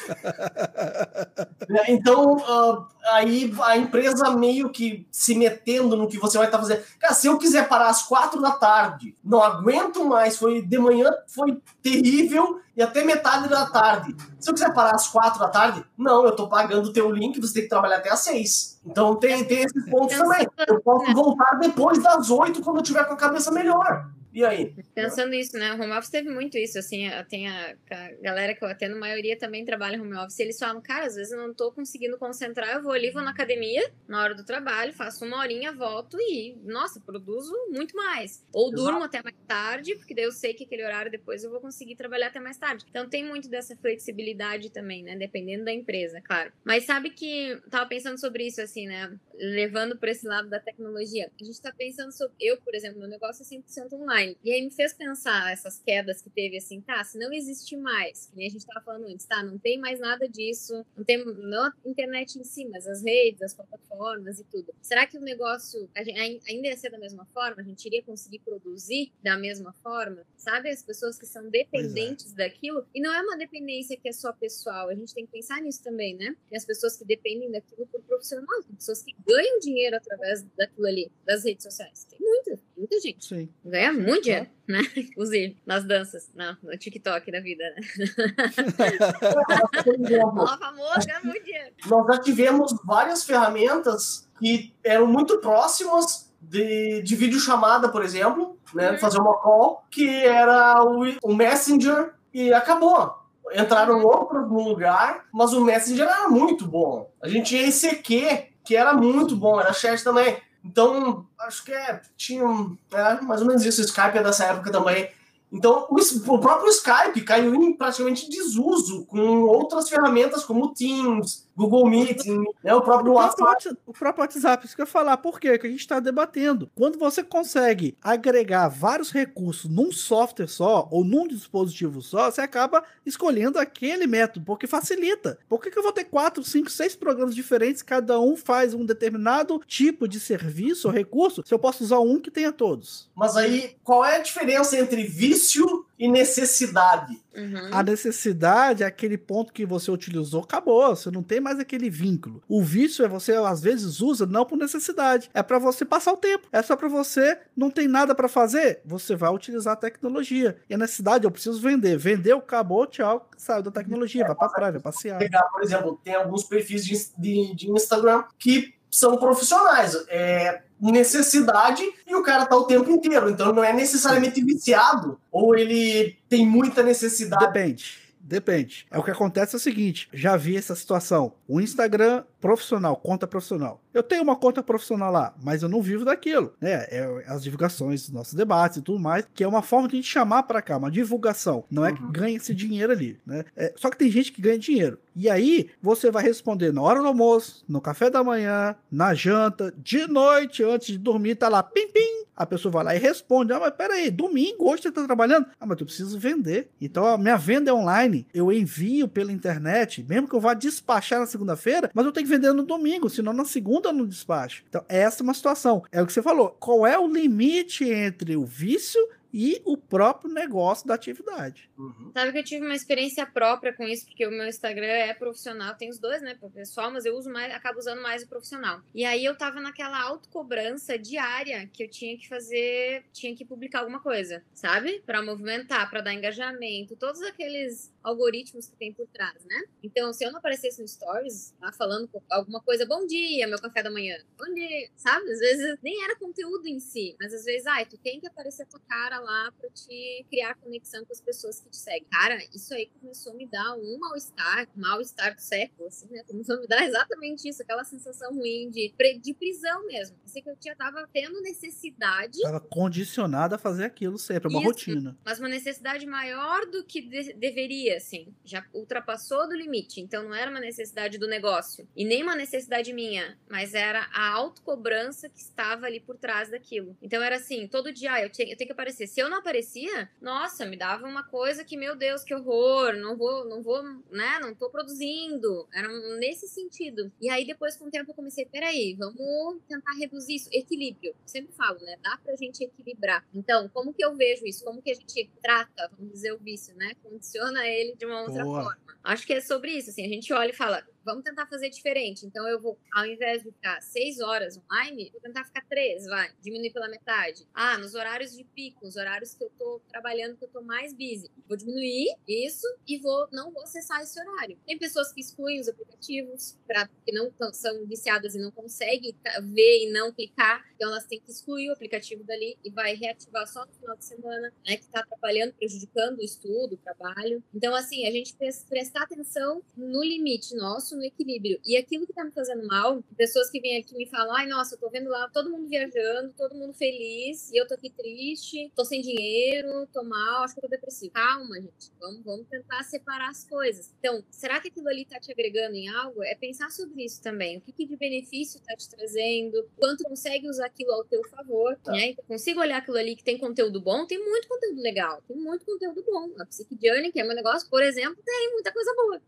É, então, uh, aí a empresa meio que se metendo no que você vai estar tá fazendo. Cara, se eu quiser parar às quatro da tarde, não aguento mais, foi de manhã, foi terrível, e até metade da tarde. Se eu quiser parar às quatro da tarde, não, eu tô pagando o teu link, você tem que trabalhar até às seis. Então tem, tem esses pontos também. Eu posso voltar depois das oito, quando eu tiver com a cabeça melhor. E aí? Pensando isso, né? O home office teve muito isso, assim, tem a, a, galera que eu atendo, a maioria também trabalha home office, eles falam, cara, às vezes eu não tô conseguindo concentrar, eu vou ali, vou na academia, na hora do trabalho, faço uma horinha, volto e, nossa, produzo muito mais. Ou Exato. durmo até mais tarde, porque daí eu sei que aquele horário depois eu vou conseguir trabalhar até mais tarde. Então tem muito dessa flexibilidade também, né? Dependendo da empresa, claro. Mas sabe que tava pensando sobre isso, assim, né? Levando por esse lado da tecnologia. A gente tá pensando sobre. Eu, por exemplo, meu negócio é 100% online. E aí me fez pensar essas quedas que teve assim, tá, se não existe mais, que nem a gente estava falando antes, tá, não tem mais nada disso, não tem não a internet em si, mas as redes, as plataformas e tudo. Será que o negócio ainda ia ser da mesma forma? A gente iria conseguir produzir da mesma forma? Sabe, as pessoas que são dependentes é. daquilo, e não é uma dependência que é só pessoal, a gente tem que pensar nisso também, né? Tem as pessoas que dependem daquilo por profissional, pessoas que ganham dinheiro através daquilo ali, das redes sociais. Tem muita, muita gente. Sim. Ganha muito muito dinheiro, né? *laughs* Inclusive, nas danças, não, no TikTok da vida, né? *laughs* Ó, famoso, ganha muito dinheiro. Nós já tivemos várias ferramentas que eram muito próximas de, de videochamada, por exemplo, né? Uhum. Fazer uma call, que era o, o Messenger e acabou entraram uhum. outros no lugar, mas o Messenger era muito bom. A gente tinha ICQ, que era muito bom, era chat também. Então, acho que é, tinha é, mais ou menos isso. O Skype é dessa época também. Então, o, o, próprio Skype caiu em praticamente desuso com outras ferramentas como Teams, Google Meeting, né, o próprio WhatsApp. O próprio WhatsApp, isso que eu ia falar. Por quê? Que a gente está debatendo. Quando você consegue agregar vários recursos num software só ou num dispositivo só, você acaba escolhendo aquele método, porque facilita. Por que, que eu vou ter quatro, cinco, seis programas diferentes, cada um faz um determinado tipo de serviço ou recurso, se eu posso usar um que tenha todos? Mas aí, qual é a diferença entre vício e necessidade. Uhum. A necessidade é aquele ponto que você utilizou, acabou. Você não tem mais aquele vínculo. O vício é você, às vezes, usa não por necessidade. É para você passar o tempo. É só para você, não tem nada para fazer. Você vai utilizar a tecnologia. E a necessidade, eu preciso vender. Vendeu, acabou, tchau, saiu da tecnologia. É, vai pra praia, vai passear. Pegar, por exemplo, tem alguns perfis de, de, de Instagram que são profissionais. É, necessidade e o cara tá o tempo inteiro. Então não é necessariamente viciado ou ele tem muita necessidade. Depende. Depende. É o que acontece é o seguinte, já vi essa situação. O Instagram profissional, conta profissional. Eu tenho uma conta profissional lá, mas eu não vivo daquilo, né? É as divulgações dos nossos debates e tudo mais, que é uma forma de a gente chamar para cá, uma divulgação. Não é que uhum. ganha esse dinheiro ali, né? É, só que tem gente que ganha dinheiro. E aí você vai responder na hora do almoço, no café da manhã, na janta, de noite, antes de dormir, tá lá, pim, pim, a pessoa vai lá e responde: Ah, mas peraí, domingo, hoje você está trabalhando? Ah, mas eu preciso vender. Então a minha venda é online. Eu envio pela internet, mesmo que eu vá despachar na segunda-feira, mas eu tenho que vender no domingo, senão na segunda não despacho. Então, essa é uma situação. É o que você falou. Qual é o limite entre o vício e o próprio negócio da atividade. Uhum. Sabe que eu tive uma experiência própria com isso, porque o meu Instagram é profissional, tem os dois, né, para pessoal, mas eu uso mais, acabo usando mais o profissional. E aí eu tava naquela autocobrança diária que eu tinha que fazer, tinha que publicar alguma coisa, sabe? Para movimentar, para dar engajamento, todos aqueles algoritmos que tem por trás, né? Então, se eu não aparecesse no Stories, lá falando alguma coisa, bom dia, meu café da manhã, bom dia, sabe? Às vezes nem era conteúdo em si, mas às vezes, ai, tu tem que aparecer a tua cara lá pra te criar conexão com as pessoas que te seguem. Cara, isso aí começou a me dar um mal-estar, mal-estar do século, assim, né? Começou a me dar exatamente isso, aquela sensação ruim de, de prisão mesmo. Pensei que eu tinha, tava tendo necessidade. Tava condicionada a fazer aquilo sempre, é uma isso, rotina. Mas uma necessidade maior do que de deveria, assim. Já ultrapassou do limite. Então não era uma necessidade do negócio. E nem uma necessidade minha, mas era a autocobrança que estava ali por trás daquilo. Então era assim, todo dia, ah, eu, tinha, eu tenho que aparecer se eu não aparecia, nossa, me dava uma coisa que, meu Deus, que horror, não vou, não vou, né, não tô produzindo. Era nesse sentido. E aí depois com o tempo eu comecei, peraí, vamos tentar reduzir isso, equilíbrio. Eu sempre falo, né, dá pra gente equilibrar. Então, como que eu vejo isso? Como que a gente trata, vamos dizer, o vício, né? Condiciona ele de uma outra Boa. forma. Acho que é sobre isso, assim, a gente olha e fala, vamos tentar fazer diferente. Então eu vou, ao invés de ficar seis horas online, vou tentar ficar três, vai, diminuir pela metade. Ah, nos horários de pico, nos horários que eu tô trabalhando, que eu tô mais busy, vou diminuir isso e vou não vou acessar esse horário. Tem pessoas que excluem os aplicativos para que não são viciadas e não conseguem ver e não clicar, então elas têm que excluir o aplicativo dali e vai reativar só no final de semana, né, que está atrapalhando, prejudicando o estudo, o trabalho. Então assim, a gente prestar atenção no limite nosso no equilíbrio. E aquilo que tá me fazendo mal, pessoas que vêm aqui me falam, ai, nossa, eu tô vendo lá todo mundo viajando, todo mundo feliz, e eu tô aqui triste, tô sem dinheiro, tô mal, acho que eu tô depressivo. Calma, gente. Vamos, vamos tentar separar as coisas. Então, será que aquilo ali tá te agregando em algo? É pensar sobre isso também. O que, que de benefício tá te trazendo? Quanto consegue usar aquilo ao teu favor, tá. né? Então, consigo olhar aquilo ali que tem conteúdo bom? Tem muito conteúdo legal, tem muito conteúdo bom. A Psyche Journey, que é meu negócio, por exemplo, tem muita coisa boa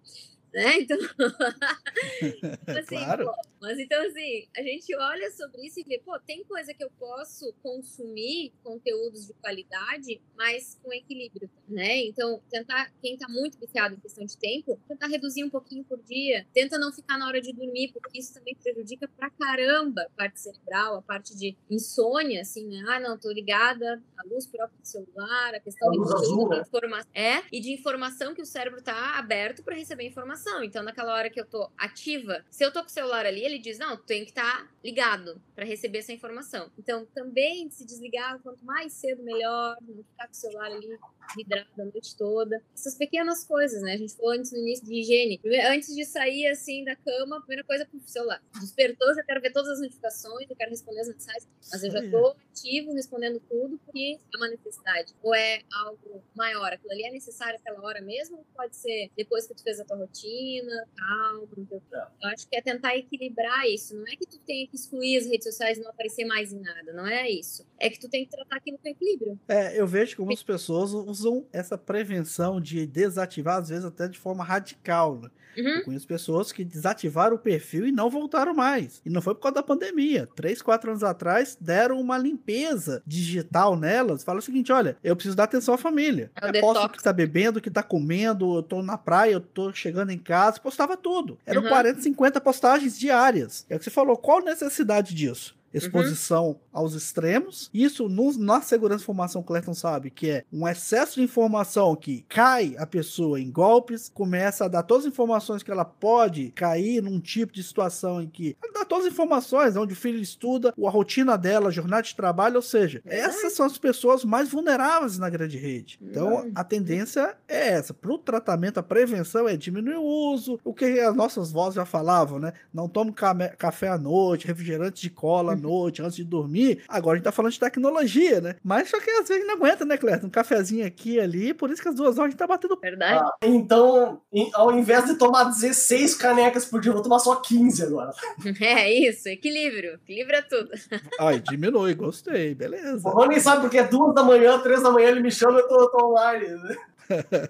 né? Então, *laughs* assim, claro. pô, mas então assim, a gente olha sobre isso e vê, pô, tem coisa que eu posso consumir conteúdos de qualidade, mas com equilíbrio, né? Então, tentar, quem tá muito viciado em questão de tempo, tentar reduzir um pouquinho por dia, tenta não ficar na hora de dormir, porque isso também prejudica pra caramba a parte cerebral, a parte de insônia, assim, né? Ah, não, tô ligada à luz própria do celular, a questão a de, azul, né? informação, é, e de informação que o cérebro tá aberto para receber informação informação. Então, naquela hora que eu tô ativa, se eu tô com o celular ali, ele diz: não, tu tem que estar tá ligado para receber essa informação. Então, também se desligar quanto mais cedo, melhor, não ficar com o celular ali vidrado a noite toda. Essas pequenas coisas, né? A gente falou antes no início de higiene. Antes de sair assim da cama, a primeira coisa pro celular. Despertou, já quero ver todas as notificações, eu quero responder as mensagens, mas eu já tô ativo respondendo tudo porque é uma necessidade. Ou é algo maior, aquilo ali é necessário aquela hora mesmo, pode ser depois que tu fez a tua rotina rotina, calma. Então, eu acho que é tentar equilibrar isso. Não é que tu tenha que excluir as redes sociais e não aparecer mais em nada, não é isso. É que tu tem que tratar aquilo com equilíbrio. É, eu vejo que algumas pessoas usam essa prevenção de desativar, às vezes até de forma radical, né? Uhum. Eu conheço pessoas que desativaram o perfil e não voltaram mais. E não foi por causa da pandemia. Três, quatro anos atrás, deram uma limpeza digital nelas. Fala o seguinte: olha, eu preciso dar atenção à família. É eu posto o que tá bebendo, o que tá comendo, eu tô na praia, eu tô chegando em casa, postava tudo. Eram Uhum. 40, 50 postagens diárias. É o que você falou, qual a necessidade disso? Exposição aos extremos. Isso no- na segurança de informação, o Clayton sabe que é um excesso de informação que cai a pessoa em golpes, começa a dar todas as informações que ela pode cair num tipo de situação em que ela dá todas as informações, onde o filho estuda, a rotina dela, a jornada de trabalho, ou seja, Verdade. essas são as pessoas mais vulneráveis na grande rede. Então, Verdade. a tendência é essa. Para o tratamento, a prevenção é diminuir o uso, o que as nossas vozes já falavam, né? Não tome café à noite, refrigerante de cola noite, antes de dormir. Agora a gente tá falando de tecnologia, né? Mas só que às vezes não aguenta, né, Cleiton? Um cafezinho aqui e ali, por isso que as duas horas a gente tá batendo. Verdade? Ah, então, em- ao invés de tomar 16 canecas por dia, eu vou tomar só 15 agora. *laughs* É isso, equilíbrio. Equilibra tudo. *laughs* Ai, diminui, gostei, beleza. O Rony sabe porque é duas da manhã, três da manhã, ele me chama e eu tô, eu tô online. né? *laughs*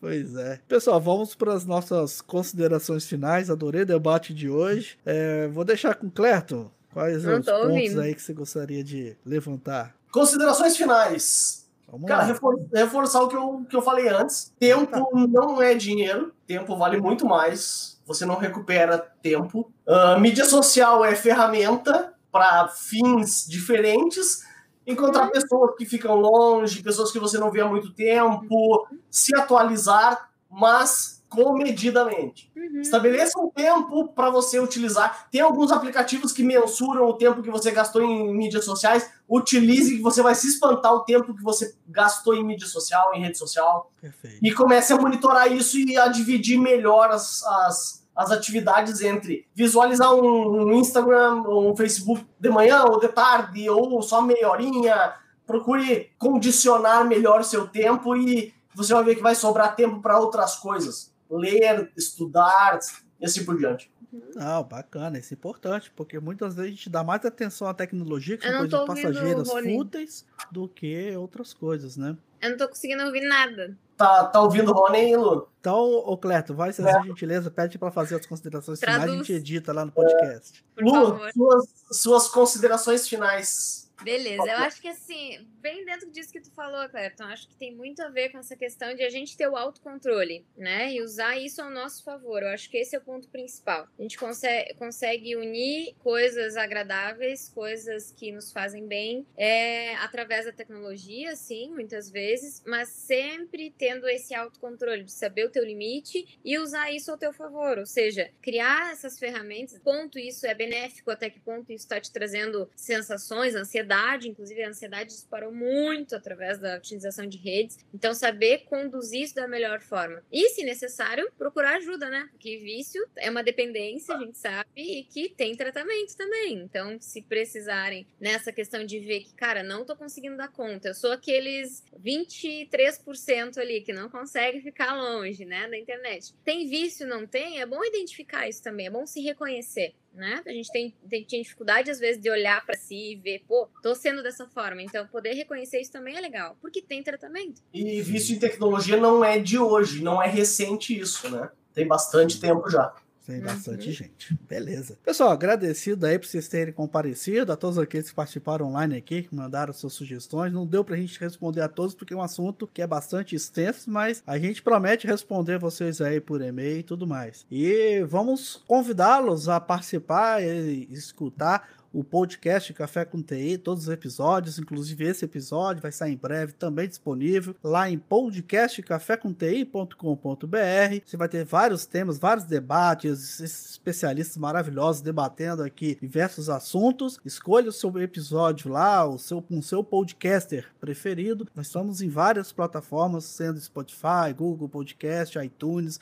Pois é. Pessoal, vamos para as nossas considerações finais. Adorei o debate de hoje. É, vou deixar com o Clerton. Quais Não os pontos ouvindo. aí que você gostaria de levantar? Considerações finais. Vamos Cara, refor- reforçar o que eu, que eu falei antes. Tempo não é dinheiro. Tempo vale muito mais. Você não recupera tempo. Ah, mídia social é ferramenta para fins diferentes. Encontrar pessoas que ficam longe, pessoas que você não vê há muito tempo, se atualizar, mas comedidamente. Uhum. Estabeleça um tempo para você utilizar. Tem alguns aplicativos que mensuram o tempo que você gastou em mídias sociais. Utilize, que você vai se espantar o tempo que você gastou em mídia social, em rede social. Perfeito. E comece a monitorar isso e a dividir melhor as, as, as atividades entre visualizar um, um Instagram, um Facebook de manhã ou de tarde, ou só meia horinha. Procure condicionar melhor seu tempo e você vai ver que vai sobrar tempo para outras coisas. Ler, estudar e assim por diante. Não, bacana, isso é importante, porque muitas vezes a gente dá mais atenção à tecnologia, que são coisas passageiras fúteis, do que outras coisas, né? Eu não tô conseguindo ouvir nada. Tá, tá ouvindo, Rony e Lu? Então, ô Cleto, vai ser essa gentileza, pede para fazer as considerações finais, a Traduz. gente edita lá no podcast. Por Lu, suas, suas considerações finais. Beleza, eu acho que assim, bem dentro disso que tu falou, Clepton, acho que tem muito a ver com essa questão de a gente ter o autocontrole, né? E usar isso ao nosso favor. Eu acho que esse é o ponto principal. A gente consegue, consegue unir coisas agradáveis, coisas que nos fazem bem, é, através da tecnologia, sim, muitas vezes, mas sempre tendo esse autocontrole de saber o teu limite e usar isso ao teu favor. Ou seja, criar essas ferramentas, ponto isso é benéfico, até que ponto isso está te trazendo sensações, ansiedade, inclusive a ansiedade disparou muito através da utilização de redes. Então, saber conduzir isso da melhor forma. E, se necessário, procurar ajuda, né? Porque vício é uma dependência, a gente sabe, e que tem tratamento também. Então, se precisarem nessa questão de ver que, cara, não tô conseguindo dar conta, eu sou aqueles 23% ali que não consegue ficar longe, né, da internet. Tem vício, não tem? É bom identificar isso também, é bom se reconhecer né? A gente tem, tem, dificuldade, às vezes, de olhar para si e ver, pô, tô sendo dessa forma. Então, poder reconhecer isso também é legal, porque tem tratamento. E vício em tecnologia não é de hoje, não é recente isso, né? Tem bastante tempo já. Tem bastante Uhum. gente. Beleza. Pessoal, agradecido aí por vocês terem comparecido, a todos aqueles que participaram online aqui, que mandaram suas sugestões. Não deu pra gente responder a todos, porque é um assunto que é bastante extenso, mas a gente promete responder vocês aí por e-mail e tudo mais. E vamos convidá-los a participar e escutar o podcast Café com TI, todos os episódios, inclusive esse episódio vai estar em breve também disponível lá em podcastcafécomti.com.br. Você vai ter vários temas, vários debates, especialistas maravilhosos debatendo aqui diversos assuntos. Escolha o seu episódio lá, o seu, o seu podcaster preferido. Nós estamos em várias plataformas, sendo Spotify, Google Podcast, iTunes.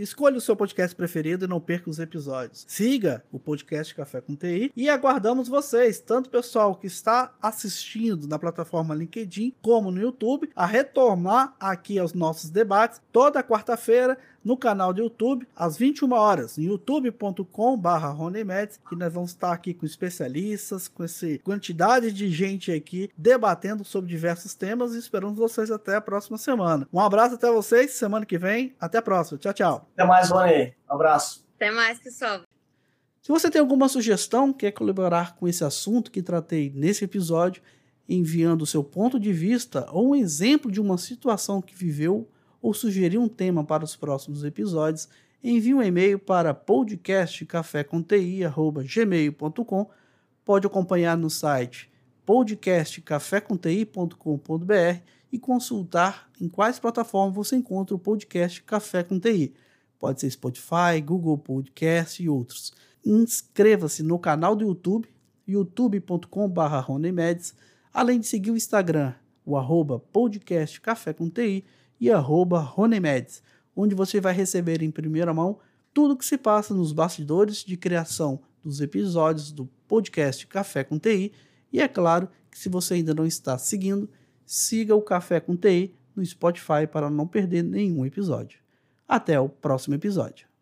Escolha o seu podcast preferido e não perca os episódios. Siga o podcast Café com TI e aguardamos convidamos vocês, tanto o pessoal que está assistindo na plataforma LinkedIn como no YouTube, a retornar aqui aos nossos debates toda quarta-feira no canal do YouTube, às 21 horas, youtube.com/ronemeds, que nós vamos estar aqui com especialistas, com essa quantidade de gente aqui debatendo sobre diversos temas e esperamos vocês até a próxima semana. Um abraço até vocês, semana que vem, até a próxima. Tchau, tchau. Até mais, Rony. Um abraço. Até mais, pessoal. Se você tem alguma sugestão, quer colaborar com esse assunto que tratei nesse episódio, enviando o seu ponto de vista ou um exemplo de uma situação que viveu ou sugerir um tema para os próximos episódios, envie um e-mail para podcastcaféconti.gmail.com. Pode acompanhar no site podcastcaféconti.com.br e consultar em quais plataformas você encontra o podcast Café com TI. Pode ser Spotify, Google Podcast e outros. Inscreva-se no canal do YouTube, youtube.com.br além de seguir o Instagram, o arroba podcast Café com TI e arroba Ronemeds, onde você vai receber em primeira mão tudo o que se passa nos bastidores de criação dos episódios do podcast Café com TI. E é claro que se você ainda não está seguindo, siga o Café com TI no Spotify para não perder nenhum episódio. Até o próximo episódio.